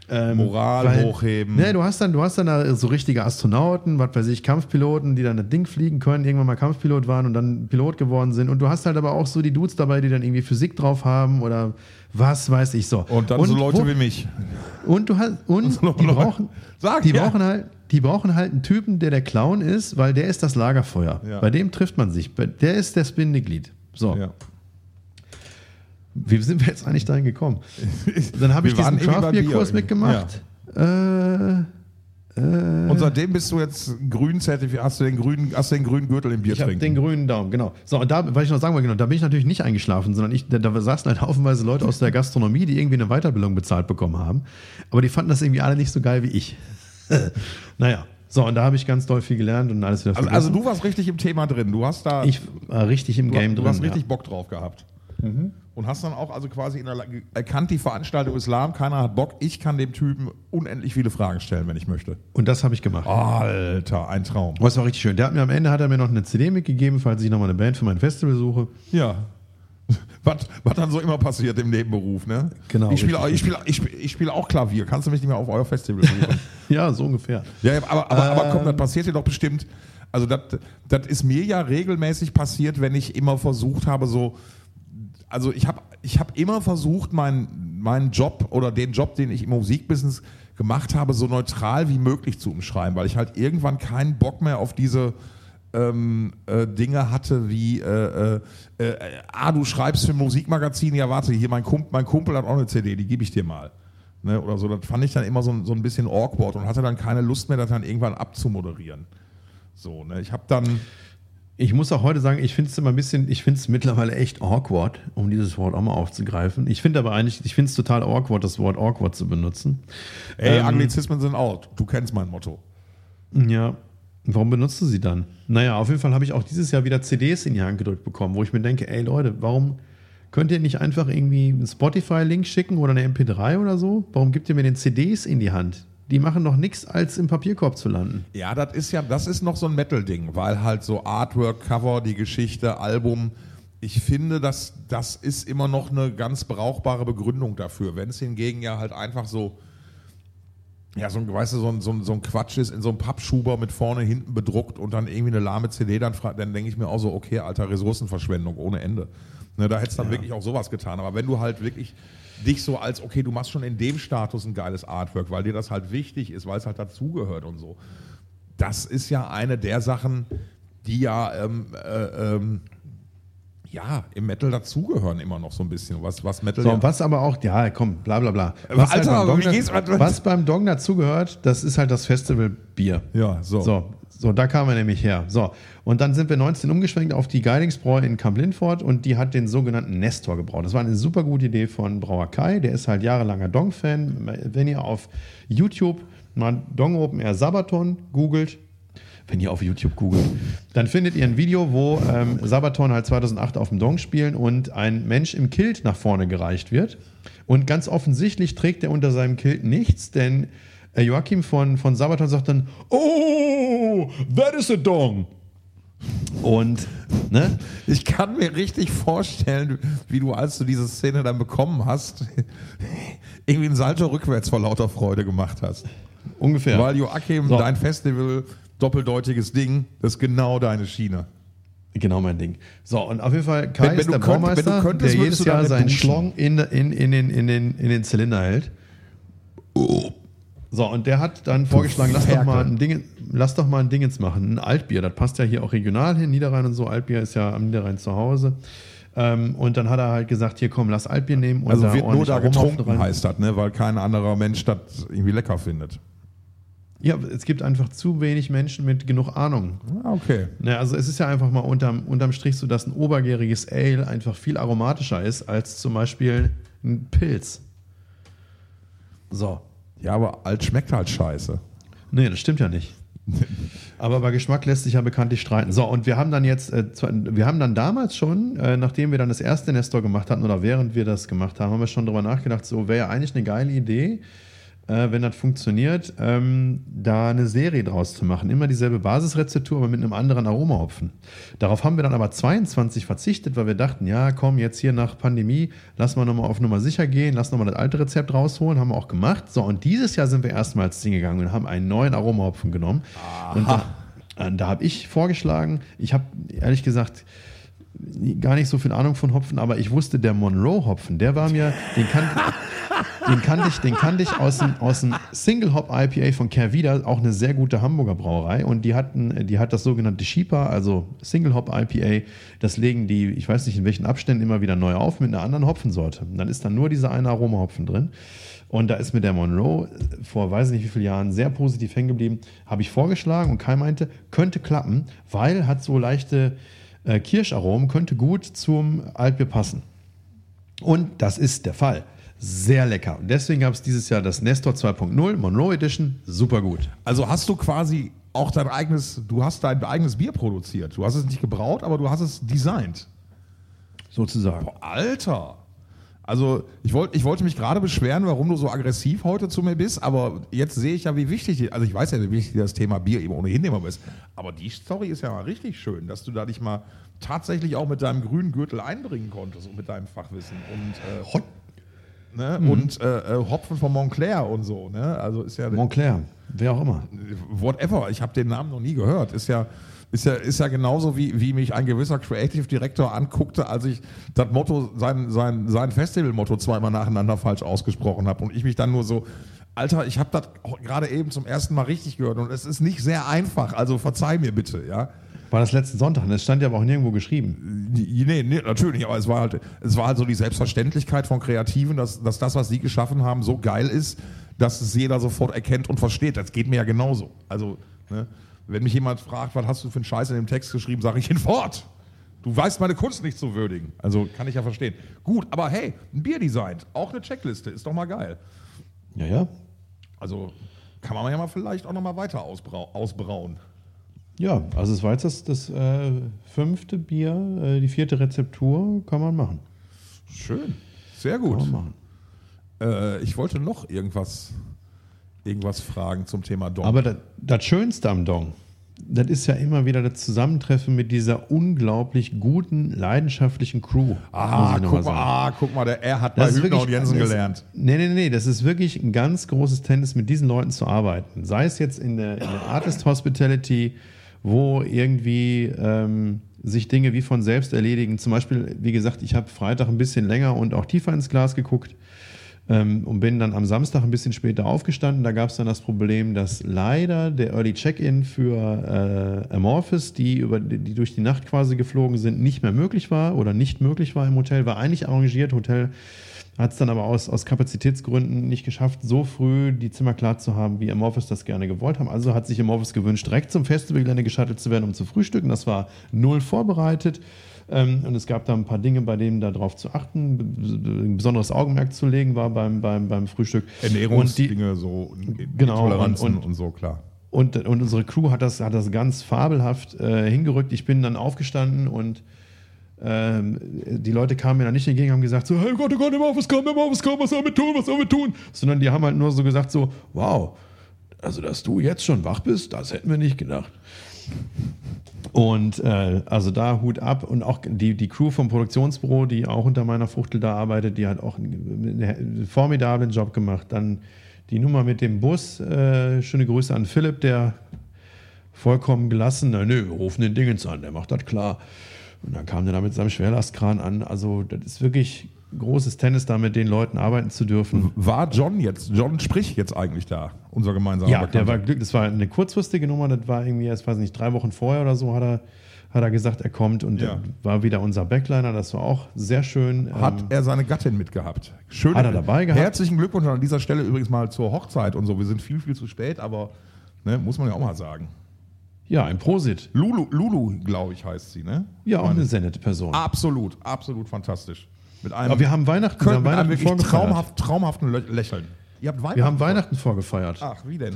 Ähm, Moral hochheben. Ne, du hast dann, du hast dann da so richtige Astronauten, was weiß ich, Kampfpiloten, die dann das Ding fliegen können, irgendwann mal Kampfpilot waren und dann Pilot geworden sind. Und du hast halt aber auch so die Dudes dabei, die dann irgendwie Physik drauf haben oder was weiß ich so. Und dann so Leute wo- wie mich. und du hast und *laughs* So die brauchen, Sag, die ja. brauchen halt, die brauchen halt einen Typen, der der Clown ist, weil der ist das Lagerfeuer. Ja. Bei dem trifft man sich. Der ist das Bindeglied. So, Ja. Wie sind wir jetzt eigentlich dahin gekommen? Dann habe ich diesen irgendwie beim Bier Craft-Bier-Kurs irgendwie. mitgemacht. Äh, Und seitdem bist du jetzt grün zertifiziert, hast du den grünen, hast du den grünen Gürtel im Bier ich trinken. den grünen Daumen, genau. So, und da, was ich noch sagen wollte, genau, da bin ich natürlich nicht eingeschlafen, sondern ich, da, da saßen halt haufenweise Leute aus der Gastronomie, die irgendwie eine Weiterbildung bezahlt bekommen haben. Aber die fanden das irgendwie alle nicht so geil wie ich. *laughs* naja, so, und da habe ich ganz doll viel gelernt und alles wieder also, vergessen. also du warst richtig im Thema drin. Du hast da ich war richtig im du, Game du drin. hast richtig ja. Bock drauf gehabt. Und hast dann auch also quasi in der, erkannt, die Veranstaltung Islam, keiner hat Bock, ich kann dem Typen unendlich viele Fragen stellen, wenn ich möchte. Und das habe ich gemacht. Alter, ein Traum. Oh, das war richtig schön. Der hat mir am Ende hat er mir noch eine CD mitgegeben, falls ich nochmal eine Band für mein Festival suche. Ja. *laughs* Was, was dann so immer passiert im Nebenberuf, ne? Genau, Ich spiele, ich spiele, ich spiele, ich spiele auch Klavier. Kannst du mich nicht mehr auf euer Festival buchen? *laughs* Ja, so ungefähr. Ja, aber, aber, aber komm, Ähm. das passiert dir doch bestimmt. Also, das ist mir ja regelmäßig passiert, wenn ich immer versucht habe, so. Also, ich habe ich hab immer versucht, meinen, meinen Job oder den Job, den ich im Musikbusiness gemacht habe, so neutral wie möglich zu umschreiben, weil ich halt irgendwann keinen Bock mehr auf diese. Ähm, äh, Dinge hatte wie, äh, äh, äh, ah, du schreibst für ein Musikmagazin, ja warte, hier mein Kumpel, mein Kumpel hat auch eine CD, die gebe ich dir mal. Ne, oder so, das fand ich dann immer so, so ein bisschen awkward und hatte dann keine Lust mehr, das dann irgendwann abzumoderieren. So, ne, ich habe dann, Ich muss auch heute sagen, ich finde es immer ein bisschen, ich finde es mittlerweile echt awkward, um dieses Wort auch mal aufzugreifen. Ich finde aber eigentlich, ich finde es total awkward, das Wort awkward zu benutzen. ey, Ähm, Anglizismen sind out, du kennst mein Motto. Ja. Warum benutzt du sie dann? Naja, auf jeden Fall habe ich auch dieses Jahr wieder CDs in die Hand gedrückt bekommen, wo ich mir denke, ey Leute, warum könnt ihr nicht einfach irgendwie einen Spotify-Link schicken oder eine MP3 oder so? Warum gebt ihr mir den CDs in die Hand? Die machen doch nichts, als im Papierkorb zu landen. Ja, das ist ja, das ist noch so ein Metal-Ding, weil halt so Artwork, Cover, die Geschichte, Album, ich finde, dass das ist immer noch eine ganz brauchbare Begründung dafür. Wenn es hingegen ja halt einfach so, ja, so ein, weißt du, so ein, so ein, so ein Quatsch ist, in so einem Pappschuber mit vorne, hinten bedruckt und dann irgendwie eine lahme CD, dann, dann denke ich mir auch so, okay, alter, Ressourcenverschwendung ohne Ende. Ne, da hättest du dann wirklich auch sowas getan. Aber wenn du halt wirklich dich so als, okay, du machst schon in dem Status ein geiles Artwork, weil dir das halt wichtig ist, weil es halt dazugehört und so. Das ist ja eine der Sachen, die ja, ähm, äh, ähm, ja, im Metal dazugehören immer noch so ein bisschen. Was, was Metal So, ja- was aber auch, ja, komm, bla bla bla. Was, Alter, halt beim wie Dong, was beim Dong dazugehört, das ist halt das Festivalbier. Ja, so. So, so, da kamen wir nämlich her. So, und dann sind wir 19 umgeschwenkt auf die Geidingsbräu in Kamp-Lindfort und die hat den sogenannten Nestor gebraut. Das war eine super gute Idee von Brauer Kai, der ist halt jahrelanger Dong-Fan. Wenn ihr auf YouTube mal Dong Open Air Sabaton googelt, wenn ihr auf YouTube googelt, dann findet ihr ein Video, wo ähm, Sabaton halt 2008 auf dem Dong spielen und ein Mensch im Kilt nach vorne gereicht wird. Und ganz offensichtlich trägt er unter seinem Kilt nichts, denn Joachim von, von Sabaton sagt dann, oh, that is a Dong. Und, ne? Ich kann mir richtig vorstellen, wie du, als du diese Szene dann bekommen hast, *laughs* irgendwie einen Salto rückwärts vor lauter Freude gemacht hast. Ungefähr. Weil Joachim, So. dein Festival, doppeldeutiges Ding, das ist genau deine Schiene. Genau mein Ding. So, und auf jeden Fall, Kai Wenn- wenn ist der könnt- wenn du Baumeister, könntest, der jedes Jahr seinen. Schlong in, in, in, den, in, den, in den Zylinder hält. So, und der hat dann vorgeschlagen, lass doch, mal ein Ding, lass doch mal ein Dingens machen, ein Altbier. Das passt ja hier auch regional hin, Niederrhein und so. Altbier ist ja am Niederrhein zu Hause. Ähm, und dann hat er halt gesagt, hier komm, lass Altbier nehmen. Und Also da wird nur da getrunken, heißt das, ne? weil kein anderer Mensch das irgendwie lecker findet. Ja, es gibt einfach zu wenig Menschen mit genug Ahnung. Ah, okay. Ja, also es ist ja einfach mal unterm, unterm Strich so, dass ein obergäriges Ale einfach viel aromatischer ist als zum Beispiel ein Pilz. So. Ja, aber alt schmeckt halt scheiße. Nee, das stimmt ja nicht. *laughs* Aber bei Geschmack lässt sich ja bekanntlich streiten. So, und wir haben dann jetzt, äh, wir haben dann damals schon, äh, nachdem wir dann das erste Nestor gemacht hatten oder während wir das gemacht haben, haben wir schon darüber nachgedacht, so wäre ja eigentlich eine geile Idee, äh, wenn das funktioniert, ähm, da eine Serie draus zu machen. Immer dieselbe Basisrezeptur, aber mit einem anderen Aromahopfen. Darauf haben wir dann aber 22 verzichtet, weil wir dachten, ja, komm, jetzt hier nach Pandemie, lass mal nochmal auf Nummer sicher gehen, lass nochmal das alte Rezept rausholen, haben wir auch gemacht. So, und dieses Jahr sind wir erstmal ins Ding gegangen und haben einen neuen Aromahopfen genommen. Und da, äh, da habe ich vorgeschlagen, ich habe ehrlich gesagt gar nicht so viel Ahnung von Hopfen, aber ich wusste, der Monroe-Hopfen, der war mir, den kann, den kannte ich, den kannte ich aus dem, aus dem Single Hop IPA von Kervida, auch eine sehr gute Hamburger Brauerei. Und die hatten, die hat das sogenannte Sheepa, also Single Hop IPA. Das legen die, ich weiß nicht in welchen Abständen, immer wieder neu auf mit einer anderen Hopfensorte. Und dann ist dann nur dieser eine Aromahopfen drin. Und da ist mir der Monroe vor weiß nicht wie vielen Jahren sehr positiv hängen geblieben. Habe ich vorgeschlagen und Kai meinte, könnte klappen, weil hat so leichte äh, Kirscharomen, könnte gut zum Altbier passen. Und das ist der Fall. Sehr lecker. Und deswegen gab es dieses Jahr das Nestor 2.0 Monroe Edition. Super gut. Also hast du quasi auch dein eigenes, du hast dein eigenes Bier produziert. Du hast es nicht gebraut, aber du hast es designt. Sozusagen. Boah, Alter. Also ich, wollt, ich wollte mich gerade beschweren, warum du so aggressiv heute zu mir bist, aber jetzt sehe ich ja, wie wichtig, also ich weiß ja, wie wichtig das Thema Bier eben ohnehin immer ist, aber die Story ist ja mal richtig schön, dass du da dich mal tatsächlich auch mit deinem grünen Gürtel einbringen konntest und mit deinem Fachwissen und, äh, ne, und äh, äh, Hopfen von Montclair und so, ne? Also ist ja Montclair, wer auch immer. whatever, ich habe den Namen noch nie gehört. Ist ja, ist ja, ist ja genauso, wie, wie mich ein gewisser Creative Director anguckte, als ich das Motto, sein, sein, sein Festival-Motto zweimal nacheinander falsch ausgesprochen habe. Und ich mich dann nur so, Alter, ich habe das gerade eben zum ersten Mal richtig gehört und es ist nicht sehr einfach, also verzeih mir bitte, ja. War das letzten Sonntag? Das stand ja aber auch nirgendwo geschrieben. Nee, nee, natürlich, aber es war halt, es war halt so die Selbstverständlichkeit von Kreativen, dass, dass das, was sie geschaffen haben, so geil ist, dass es jeder sofort erkennt und versteht. Das geht mir ja genauso. Also, ne, wenn mich jemand fragt, was hast du für einen Scheiß in dem Text geschrieben, sage ich hinfort. Du weißt meine Kunst nicht zu würdigen. Also kann ich ja verstehen. Gut, aber hey, ein Bier designt, auch eine Checkliste, ist doch mal geil. Ja, ja. Also kann man ja mal vielleicht auch noch mal weiter ausbrau ausbrauen. Ja, also es war jetzt das, das äh, fünfte Bier, äh, die vierte Rezeptur, kann man machen. Schön. Sehr Kann gut. man machen. Äh, ich wollte noch irgendwas, irgendwas fragen zum Thema Dom. Aber das, das Schönste am Dong, das ist ja immer wieder das Zusammentreffen mit dieser unglaublich guten, leidenschaftlichen Crew. ah, guck mal, sagen. ah, guck mal, der, er hat bei Das ist Hübner und Jensen das- gelernt. Nee, nee, nee, das ist wirklich ein ganz großes Tennis, mit diesen Leuten zu arbeiten. Sei es jetzt in der, in der Artist Hospitality, wo irgendwie ähm, sich Dinge wie von selbst erledigen. Zum Beispiel, wie gesagt, ich habe Freitag ein bisschen länger und auch tiefer ins Glas geguckt und bin dann am Samstag ein bisschen später aufgestanden. Da gab es dann das Problem, dass leider der Early Check-in für äh, Amorphis, die, über, die durch die Nacht quasi geflogen sind, nicht mehr möglich war oder nicht möglich war im Hotel. War eigentlich arrangiert. Hotel hat es dann aber aus, aus Kapazitätsgründen nicht geschafft, so früh die Zimmer klar zu haben, wie Amorphis das gerne gewollt haben. Also hat sich Amorphis gewünscht, direkt zum Festivalgelände geschattelt zu werden, um zu frühstücken. Das war null vorbereitet. Ähm, und es gab da ein paar Dinge, bei denen darauf zu achten, ein besonderes Augenmerk zu legen war beim, beim, beim Frühstück. Die, Ernährungsdinge, so Genau, Toleranzen und, und- und- so, klar. und, und unsere Crew hat das, hat das ganz fabelhaft äh, hingerückt. Ich bin dann aufgestanden und ähm, die Leute kamen mir dann nicht entgegen und haben gesagt so, hey Gott, oh Gott, immer auf, was kommt, immer auf, was kommt, was sollen wir tun, was sollen wir tun? Sondern die haben halt nur so gesagt so, wow, also dass du jetzt schon wach bist, das hätten wir nicht gedacht. Und äh, also da Hut ab und auch die, die Crew vom Produktionsbüro, die auch unter meiner Fuchtel da arbeitet, die hat auch einen, einen formidablen Job gemacht. Dann die Nummer mit dem Bus, äh, schöne Grüße an Philipp, der vollkommen gelassen, na nö, wir rufen den Dingens an, der macht das klar. Und dann kam der da mit seinem Schwerlastkran an. Also das ist wirklich großes Tennis, da mit den Leuten arbeiten zu dürfen. War John jetzt, John Sprich jetzt eigentlich da, unser gemeinsamer Ja, der Bekannter? war glücklich. Das war eine kurzfristige Nummer. Das war irgendwie, ich weiß nicht, drei Wochen vorher oder so hat er, hat er gesagt, er kommt und Ja. war wieder unser Backliner. Das war auch sehr schön. Hat Ähm, er seine Gattin mitgehabt. Schön. Hat er dabei gehabt? Herzlichen Glückwunsch an dieser Stelle übrigens mal zur Hochzeit und so. Wir sind viel, viel zu spät, aber ne, muss man ja auch mal sagen. ja, ein Prosit. Lulu, Lulu glaube ich, heißt sie, ne? Ja, auch Meine- eine sehr nette Person. Absolut, absolut fantastisch. Mit einem, Aber wir haben Weihnachten, wir könnt, haben Weihnachten vorgefeiert. traumhaft, traumhaften Lächeln. Ihr habt Weihnachten. Wir haben Weihnachten vorgefeiert. Ach, wie denn?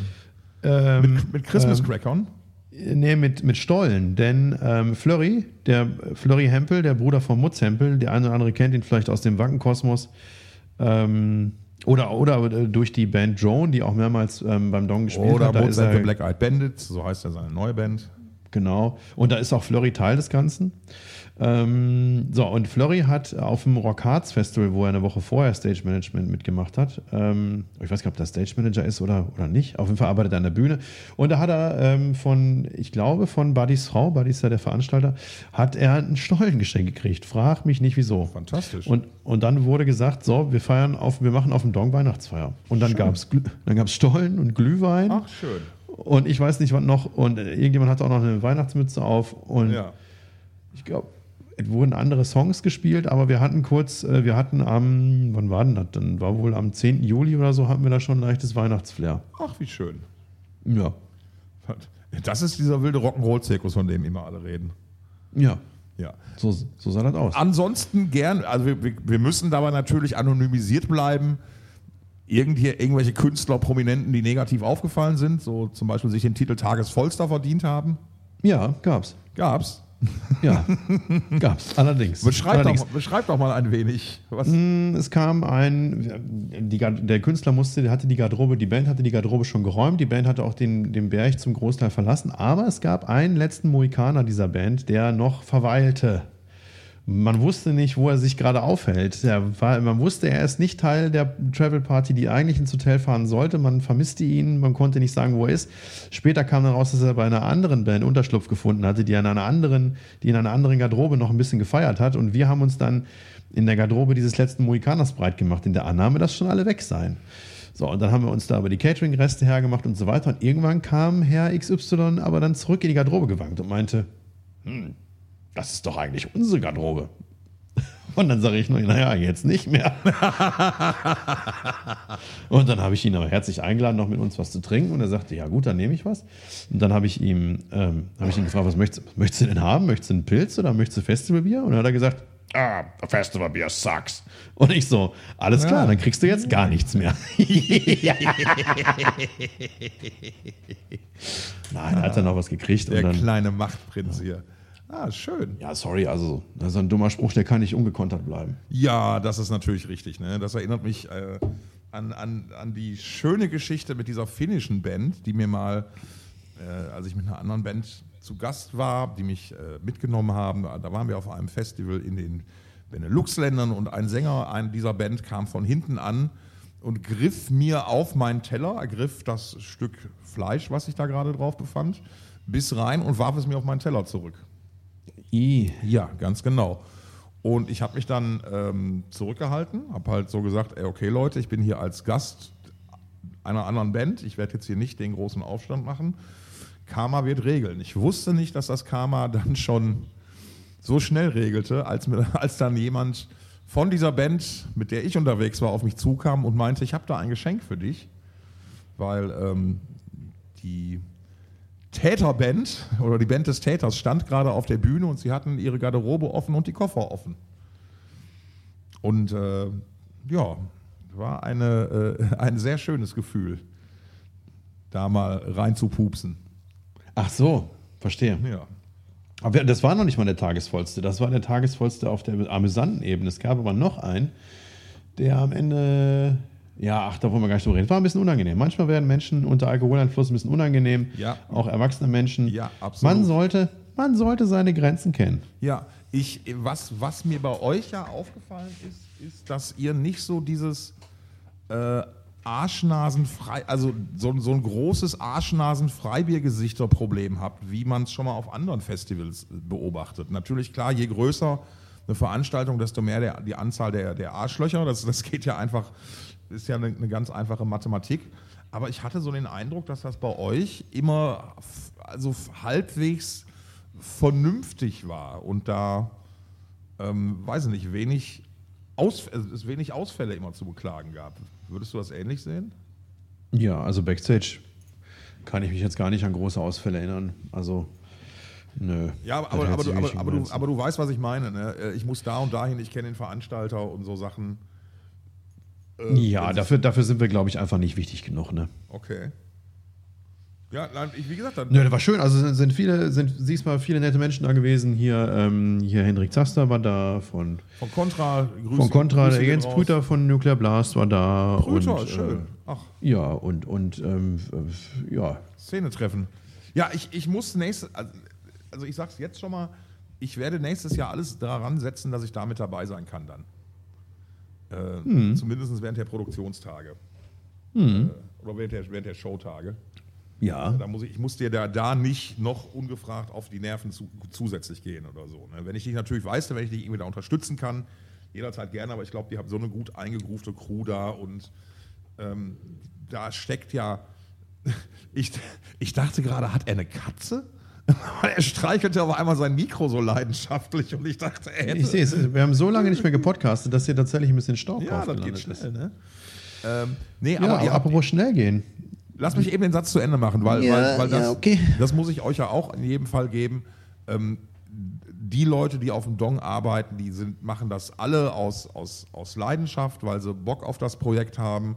Ähm, Mit, mit Christmas Crackern? Nee, mit, mit Stollen. Denn ähm, Flurry, der Flurry Hempel, der Bruder von Mutz Hempel, der eine oder andere kennt ihn vielleicht aus dem Wackenkosmos. Ähm, oder, oder äh, durch die Band Drone, die auch mehrmals ähm, beim Dong gespielt Oder hat. Ist Mozart er, Black Eyed Bandits, so heißt ja seine neue Band. Genau. Und da ist auch Flurry Teil des Ganzen. Ähm, so, und Flurry hat auf dem Rock Hearts Festival, wo er eine Woche vorher Stage Management mitgemacht hat, ähm, ich weiß gar nicht, ob der Stage Manager ist oder, oder nicht, auf jeden Fall arbeitet er an der Bühne. Und da hat er ähm, von, ich glaube, von Buddys Frau, Buddy ist ja der Veranstalter, hat er ein Stollengeschenk gekriegt. Frag mich nicht wieso. Fantastisch. Und, und dann wurde gesagt, so, wir feiern auf, wir machen auf dem Dong Weihnachtsfeier. Und dann gab es dann gab's Stollen und Glühwein. Ach, schön. Und ich weiß nicht, was noch. Und irgendjemand hatte auch noch eine Weihnachtsmütze auf. Und Ja. ich glaube, wurden andere Songs gespielt, aber wir hatten kurz, äh, wir hatten am, wann war denn das? Dann war wohl am 10. Juli oder so, hatten wir da schon ein leichtes Weihnachtsflair. Ach, wie schön. Ja. Das ist dieser wilde Rock'n'Roll-Zirkus, von dem immer alle reden. Ja. Ja. So, so sah das aus. Ansonsten gern, also wir, wir- wir müssen dabei natürlich anonymisiert bleiben. Irgendwie, irgendwelche Künstler, Prominenten, die negativ aufgefallen sind, so zum Beispiel sich den Titel Tagesvollster verdient haben. Ja, gab's. Gab's. *laughs* Ja, gab's. Allerdings. Beschreib, Allerdings. doch, beschreib doch mal ein wenig. Was, Mm, Es kam ein, die, der Künstler musste, der hatte die Garderobe, die Band hatte die Garderobe schon geräumt, die Band hatte auch den, den Berg zum Großteil verlassen, aber es gab einen letzten Mohikaner dieser Band, der noch verweilte. Man wusste nicht, wo er sich gerade aufhält. War, man wusste, er ist nicht Teil der Travel Party, die eigentlich ins Hotel fahren sollte. Man vermisste ihn, man konnte nicht sagen, wo er ist. Später kam dann raus, dass er bei einer anderen Band Unterschlupf gefunden hatte, die, an einer anderen, die in einer anderen Garderobe noch ein bisschen gefeiert hat. Und wir haben uns dann in der Garderobe dieses letzten Mohikaners breit gemacht, in der Annahme, dass schon alle weg seien. So, und dann haben wir uns da aber die Catering-Reste hergemacht und so weiter. Und irgendwann kam Herr XY aber dann zurück in die Garderobe gewankt und meinte, hm, das ist doch eigentlich unsere Garderobe. *laughs* Und dann sage ich nur, naja, jetzt nicht mehr. *laughs* und dann habe ich ihn aber herzlich eingeladen, noch mit uns was zu trinken. Und er sagte, ja gut, dann nehme ich was. Und dann habe ich ihm, ähm, habe ich ihn gefragt, was möchtest, was möchtest du denn haben? Möchtest du einen Pilz oder möchtest du Festivalbier? Und dann hat er gesagt, ah, Festivalbier sucks. Und ich so, alles klar, dann kriegst du jetzt gar nichts mehr. *laughs* Nein, er hat dann noch was gekriegt. Der und dann, kleine Machtprinz hier. Ah, schön. ja, sorry, also das ist ein dummer Spruch, der kann nicht ungekontert bleiben. Ja, das ist natürlich richtig. Ne? Das erinnert mich äh, an, an, an die schöne Geschichte mit dieser finnischen Band, die mir mal, äh, als ich mit einer anderen Band zu Gast war, die mich äh, mitgenommen haben, da waren wir auf einem Festival in den Benelux-Ländern und ein Sänger ein, dieser Band kam von hinten an und griff mir auf meinen Teller, ergriff das Stück Fleisch, was sich da gerade drauf befand, bis rein und warf es mir auf meinen Teller zurück. I. Ja, ganz genau. Und ich habe mich dann ähm, zurückgehalten, habe halt so gesagt, ey, okay Leute, ich bin hier als Gast einer anderen Band, ich werde jetzt hier nicht den großen Aufstand machen. Karma wird regeln. Ich wusste nicht, dass das Karma dann schon so schnell regelte, als, *laughs* als dann jemand von dieser Band, mit der ich unterwegs war, auf mich zukam und meinte, ich habe da ein Geschenk für dich, weil ähm, die Täterband oder die Band des Täters stand gerade auf der Bühne und sie hatten ihre Garderobe offen und die Koffer offen. Und äh, ja, war eine, äh, *laughs* ein sehr schönes Gefühl, da mal rein zu pupsen. Ach so, verstehe. Ja. Aber das war noch nicht mal der tagesvollste. Das war der tagesvollste auf der amüsanten Ebene. Es gab aber noch einen, der am Ende, ja, ach, da wollen wir gar nicht drüber reden. War ein bisschen unangenehm. Manchmal werden Menschen unter Alkoholeinfluss ein bisschen unangenehm. Ja. Auch erwachsene Menschen. Ja, absolut. Man sollte, man sollte seine Grenzen kennen. Ja, ich, was, was mir bei euch ja aufgefallen ist, ist, dass ihr nicht so dieses äh, Arschnasenfrei, also so, so ein großes Arschnasen-Freibiergesichter-Problem habt, wie man es schon mal auf anderen Festivals beobachtet. Natürlich, klar, je größer eine Veranstaltung, desto mehr der, die Anzahl der, der Arschlöcher. Das, das geht ja einfach, ist ja eine, eine ganz einfache Mathematik. Aber ich hatte so den Eindruck, dass das bei euch immer also halbwegs vernünftig war und da, ähm, weiß ich nicht, wenig Aus, also es wenig Ausfälle immer zu beklagen gab. Würdest du das ähnlich sehen? Ja, also Backstage kann ich mich jetzt gar nicht an große Ausfälle erinnern. Also, nö. Ja, aber, aber, sich du, aber, aber, du, aber du weißt, was ich meine. Ne? Äh, Ich muss da und dahin, ich kenne den Veranstalter und so Sachen. Äh, Ja, dafür, dafür sind wir, glaube ich, einfach nicht wichtig genug. Ne? Okay. Ja, nein, ich, wie gesagt, dann, Nö, das war schön. Also sind, sind viele, sind diesmal viele nette Menschen da gewesen. Hier, ähm, hier Hendrik Zaster war da, von, von Contra, Grüße, von Contra, der Jens raus. Brüter von Nuclear Blast war da. Brüter, und, schön. Ach, Äh, ja, und, und ähm, äh, ja. Szene treffen. Ja, ich, ich muss nächstes, also, also ich sag's jetzt schon mal, ich werde nächstes Jahr alles daran setzen, dass ich da mit dabei sein kann dann. Äh, Hm. Zumindest während der Produktionstage. Äh, oder während der, während der Showtage. Ja. Da muss ich, ich muss dir da, da nicht noch ungefragt auf die Nerven zu, zusätzlich gehen oder so. Ne? Wenn ich dich natürlich weiß, wenn ich dich irgendwie da unterstützen kann, jederzeit gerne, aber ich glaube, die haben so eine gut eingegroovte Crew da und ähm, da steckt ja. *laughs* Ich, ich dachte gerade, hat er eine Katze? *laughs* er streichelte aber einmal sein Mikro so leidenschaftlich und ich dachte, hätte. Ich sehe es. Wir haben so lange nicht mehr gepodcastet, dass hier tatsächlich ein bisschen Staub ja, das geht schnell, ist. ne? Ähm, nee, Ja, aber aber apropos schnell gehen. Lass mich eben den Satz zu Ende machen, weil, Ja, weil, weil das, ja, okay. das muss ich euch ja auch in jedem Fall geben. Ähm, die Leute, die auf dem Dong arbeiten, die sind, machen das alle aus, aus, aus Leidenschaft, weil sie Bock auf das Projekt haben.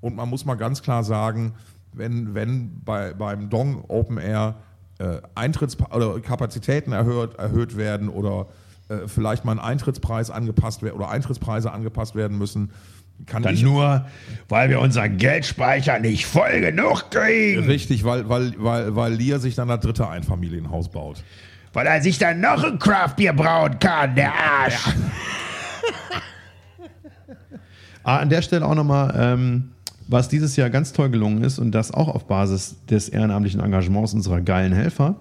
Und man muss mal ganz klar sagen, wenn, wenn bei, beim Dong Open Air äh, Eintritts oder Kapazitäten erhöht, erhöht werden oder äh, vielleicht mal ein Eintrittspreis angepasst werden oder Eintrittspreise angepasst werden müssen, kann Dann ich nur, weil wir unseren Geldspeicher nicht voll genug kriegen. Richtig, weil, weil, weil, weil Lia sich dann das dritte Einfamilienhaus baut. Weil er sich dann noch ein Craftbier brauen kann, der Arsch. *laughs* Ah, an der Stelle auch nochmal, ähm, was dieses Jahr ganz toll gelungen ist und das auch auf Basis des ehrenamtlichen Engagements unserer geilen Helfer,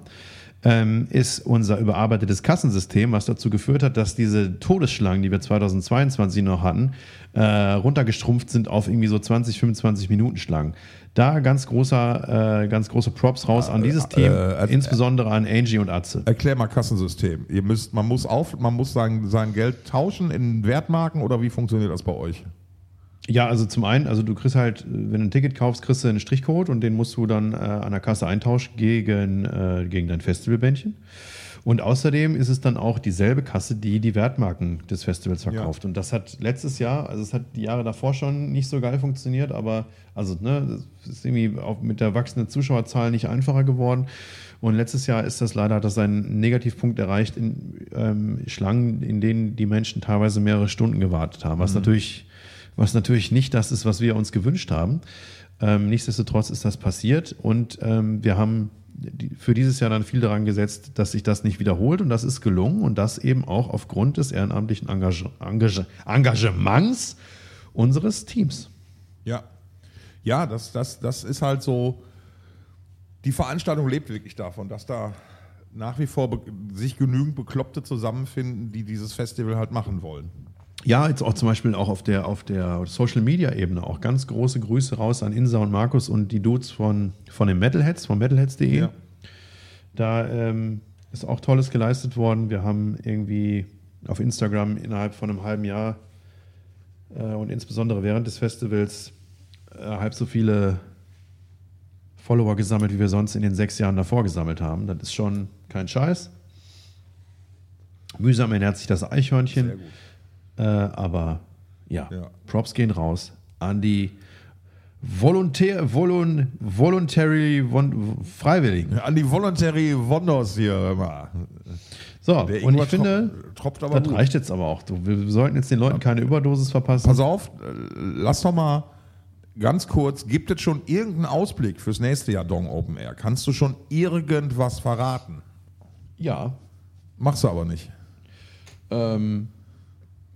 ähm, ist unser überarbeitetes Kassensystem, was dazu geführt hat, dass diese Todesschlangen, die wir 2022 noch hatten, äh, runtergestrumpft sind auf irgendwie so 20, 25 Minuten Schlangen. Da ganz großer, äh, ganz große Props raus an dieses Team, äh, äh, insbesondere an Angie und Atze. Erklär mal Kassensystem. Ihr müsst, man muss auf, man muss sein, sein Geld tauschen in Wertmarken oder wie funktioniert das bei euch? Ja, also zum einen, also du kriegst halt, wenn du ein Ticket kaufst, kriegst du einen Strichcode und den musst du dann äh, an der Kasse eintauschen gegen, äh, gegen dein Festivalbändchen. Und außerdem ist es dann auch dieselbe Kasse, die die Wertmarken des Festivals verkauft. Und das hat letztes Jahr, also es hat die Jahre davor schon nicht so geil funktioniert, aber also ne, es ist irgendwie auch mit der wachsenden Zuschauerzahl nicht einfacher geworden. Und letztes Jahr ist das leider, hat das einen Negativpunkt erreicht in ähm, Schlangen, in denen die Menschen teilweise mehrere Stunden gewartet haben, was natürlich, was natürlich nicht das ist, was wir uns gewünscht haben. Ähm, nichtsdestotrotz ist das passiert und ähm, wir haben für dieses Jahr dann viel daran gesetzt, dass sich das nicht wiederholt und das ist gelungen und das eben auch aufgrund des ehrenamtlichen Engage Engage Engagements unseres Teams. Ja. Ja, das, das, das ist halt so. Die Veranstaltung lebt wirklich davon, dass da nach wie vor sich genügend Bekloppte zusammenfinden, die dieses Festival halt machen wollen. Ja, jetzt auch zum Beispiel auch auf der, auf der Social Media Ebene auch ganz große Grüße raus an Insa und Markus und die Dudes von, von den Metalheads, von metalheads.de. Ja. Da ähm, ist auch Tolles geleistet worden. Wir haben irgendwie auf Instagram innerhalb von einem halben Jahr äh, und insbesondere während des Festivals äh, halb so viele Follower gesammelt, wie wir sonst in den sechs Jahren davor gesammelt haben. Das ist schon kein Scheiß. Mühsam ernährt sich das Eichhörnchen. Sehr gut. Äh, aber ja, Ja. Props gehen raus an die Volontär, Volun, Voluntary Von, Freiwilligen. An die Voluntary Wonders hier immer. So, Der und ich finde, tropft- aber das gut. reicht jetzt aber auch. Wir sollten jetzt den Leuten keine Überdosis verpassen. Pass auf, lass doch mal ganz kurz, gibt es schon irgendeinen Ausblick fürs nächste Jahr Dong Open Air? Kannst du schon irgendwas verraten? Ja, Machst du aber nicht. ähm,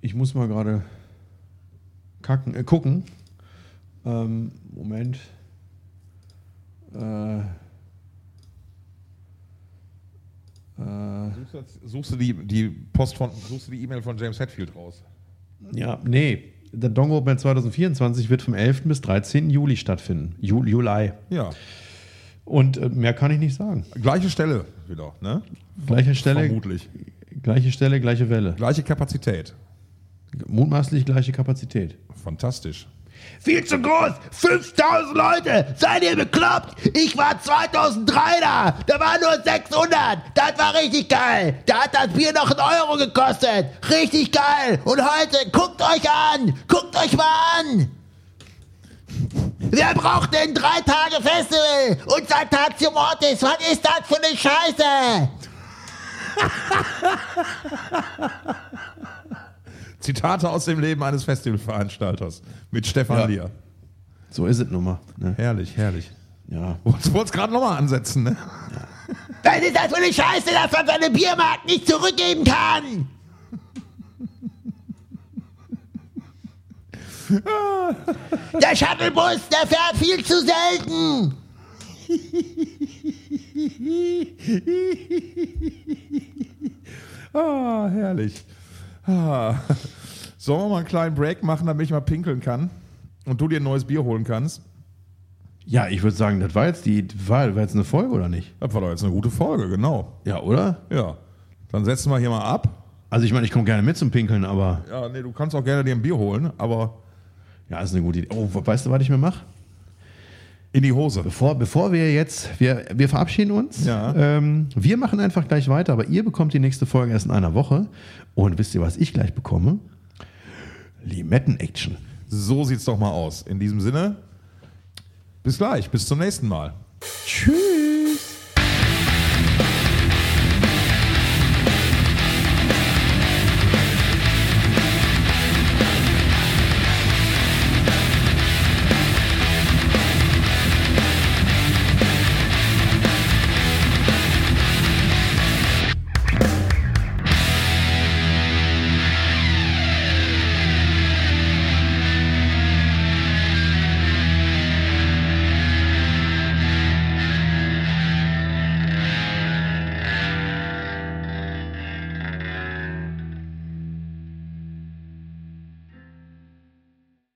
ich muss mal gerade kacken, äh, gucken. Ähm, Moment. Äh, äh, Suchst du, jetzt- suchst du die, die Post von, suchst du die E-Mail von James Hetfield raus? Ja, nee. Der Dong Open 2024 wird vom 11. bis 13. Juli stattfinden. Ju Juli. Ja. Und äh, mehr kann ich nicht sagen. Gleiche Stelle wieder, ne? Gleiche Stelle, Vermutlich. gleiche Stelle, gleiche Welle. Gleiche Kapazität. Mutmaßlich gleiche Kapazität. Fantastisch. Viel zu groß! 5000 Leute! Seid ihr bekloppt? Ich war 2003 da! Da waren nur 600! Das war richtig geil! Da hat das Bier noch einen Euro gekostet! Richtig geil! Und heute, guckt euch an! Guckt euch mal an! Wer braucht denn drei Tage Festival und Saltatio Mortis? Was ist das für eine Scheiße? *laughs* Zitate aus dem Leben eines Festivalveranstalters mit Stefan Ja. Lier. So ist es nun mal. Ne? Herrlich, herrlich. Ja. Du wolltest gerade nochmal ansetzen, ne? Was ist das für eine Scheiße, dass man seine Biermarkt nicht zurückgeben kann? Der Shuttlebus, der fährt viel zu selten. Ah, herrlich. Ah. Sollen wir mal einen kleinen Break machen, damit ich mal pinkeln kann und du dir ein neues Bier holen kannst? Ja, ich würde sagen, das war jetzt die war, war jetzt eine Folge oder nicht? Das war doch jetzt eine gute Folge, genau. Ja, oder? Ja. Dann setzen wir hier mal ab. Also ich meine, ich komme gerne mit zum Pinkeln, aber Ja, nee, du kannst auch gerne dir ein Bier holen, aber ja, ist eine gute Idee. Oh, weißt du, was ich mir mache? in die Hose. Bevor, bevor wir jetzt, wir, wir verabschieden uns. Ja. Ähm, wir machen einfach gleich weiter, aber ihr bekommt die nächste Folge erst in einer Woche. Und wisst ihr, was ich gleich bekomme? Limetten-Action. So sieht's doch mal aus. In diesem Sinne, bis gleich, bis zum nächsten Mal. Tschüss.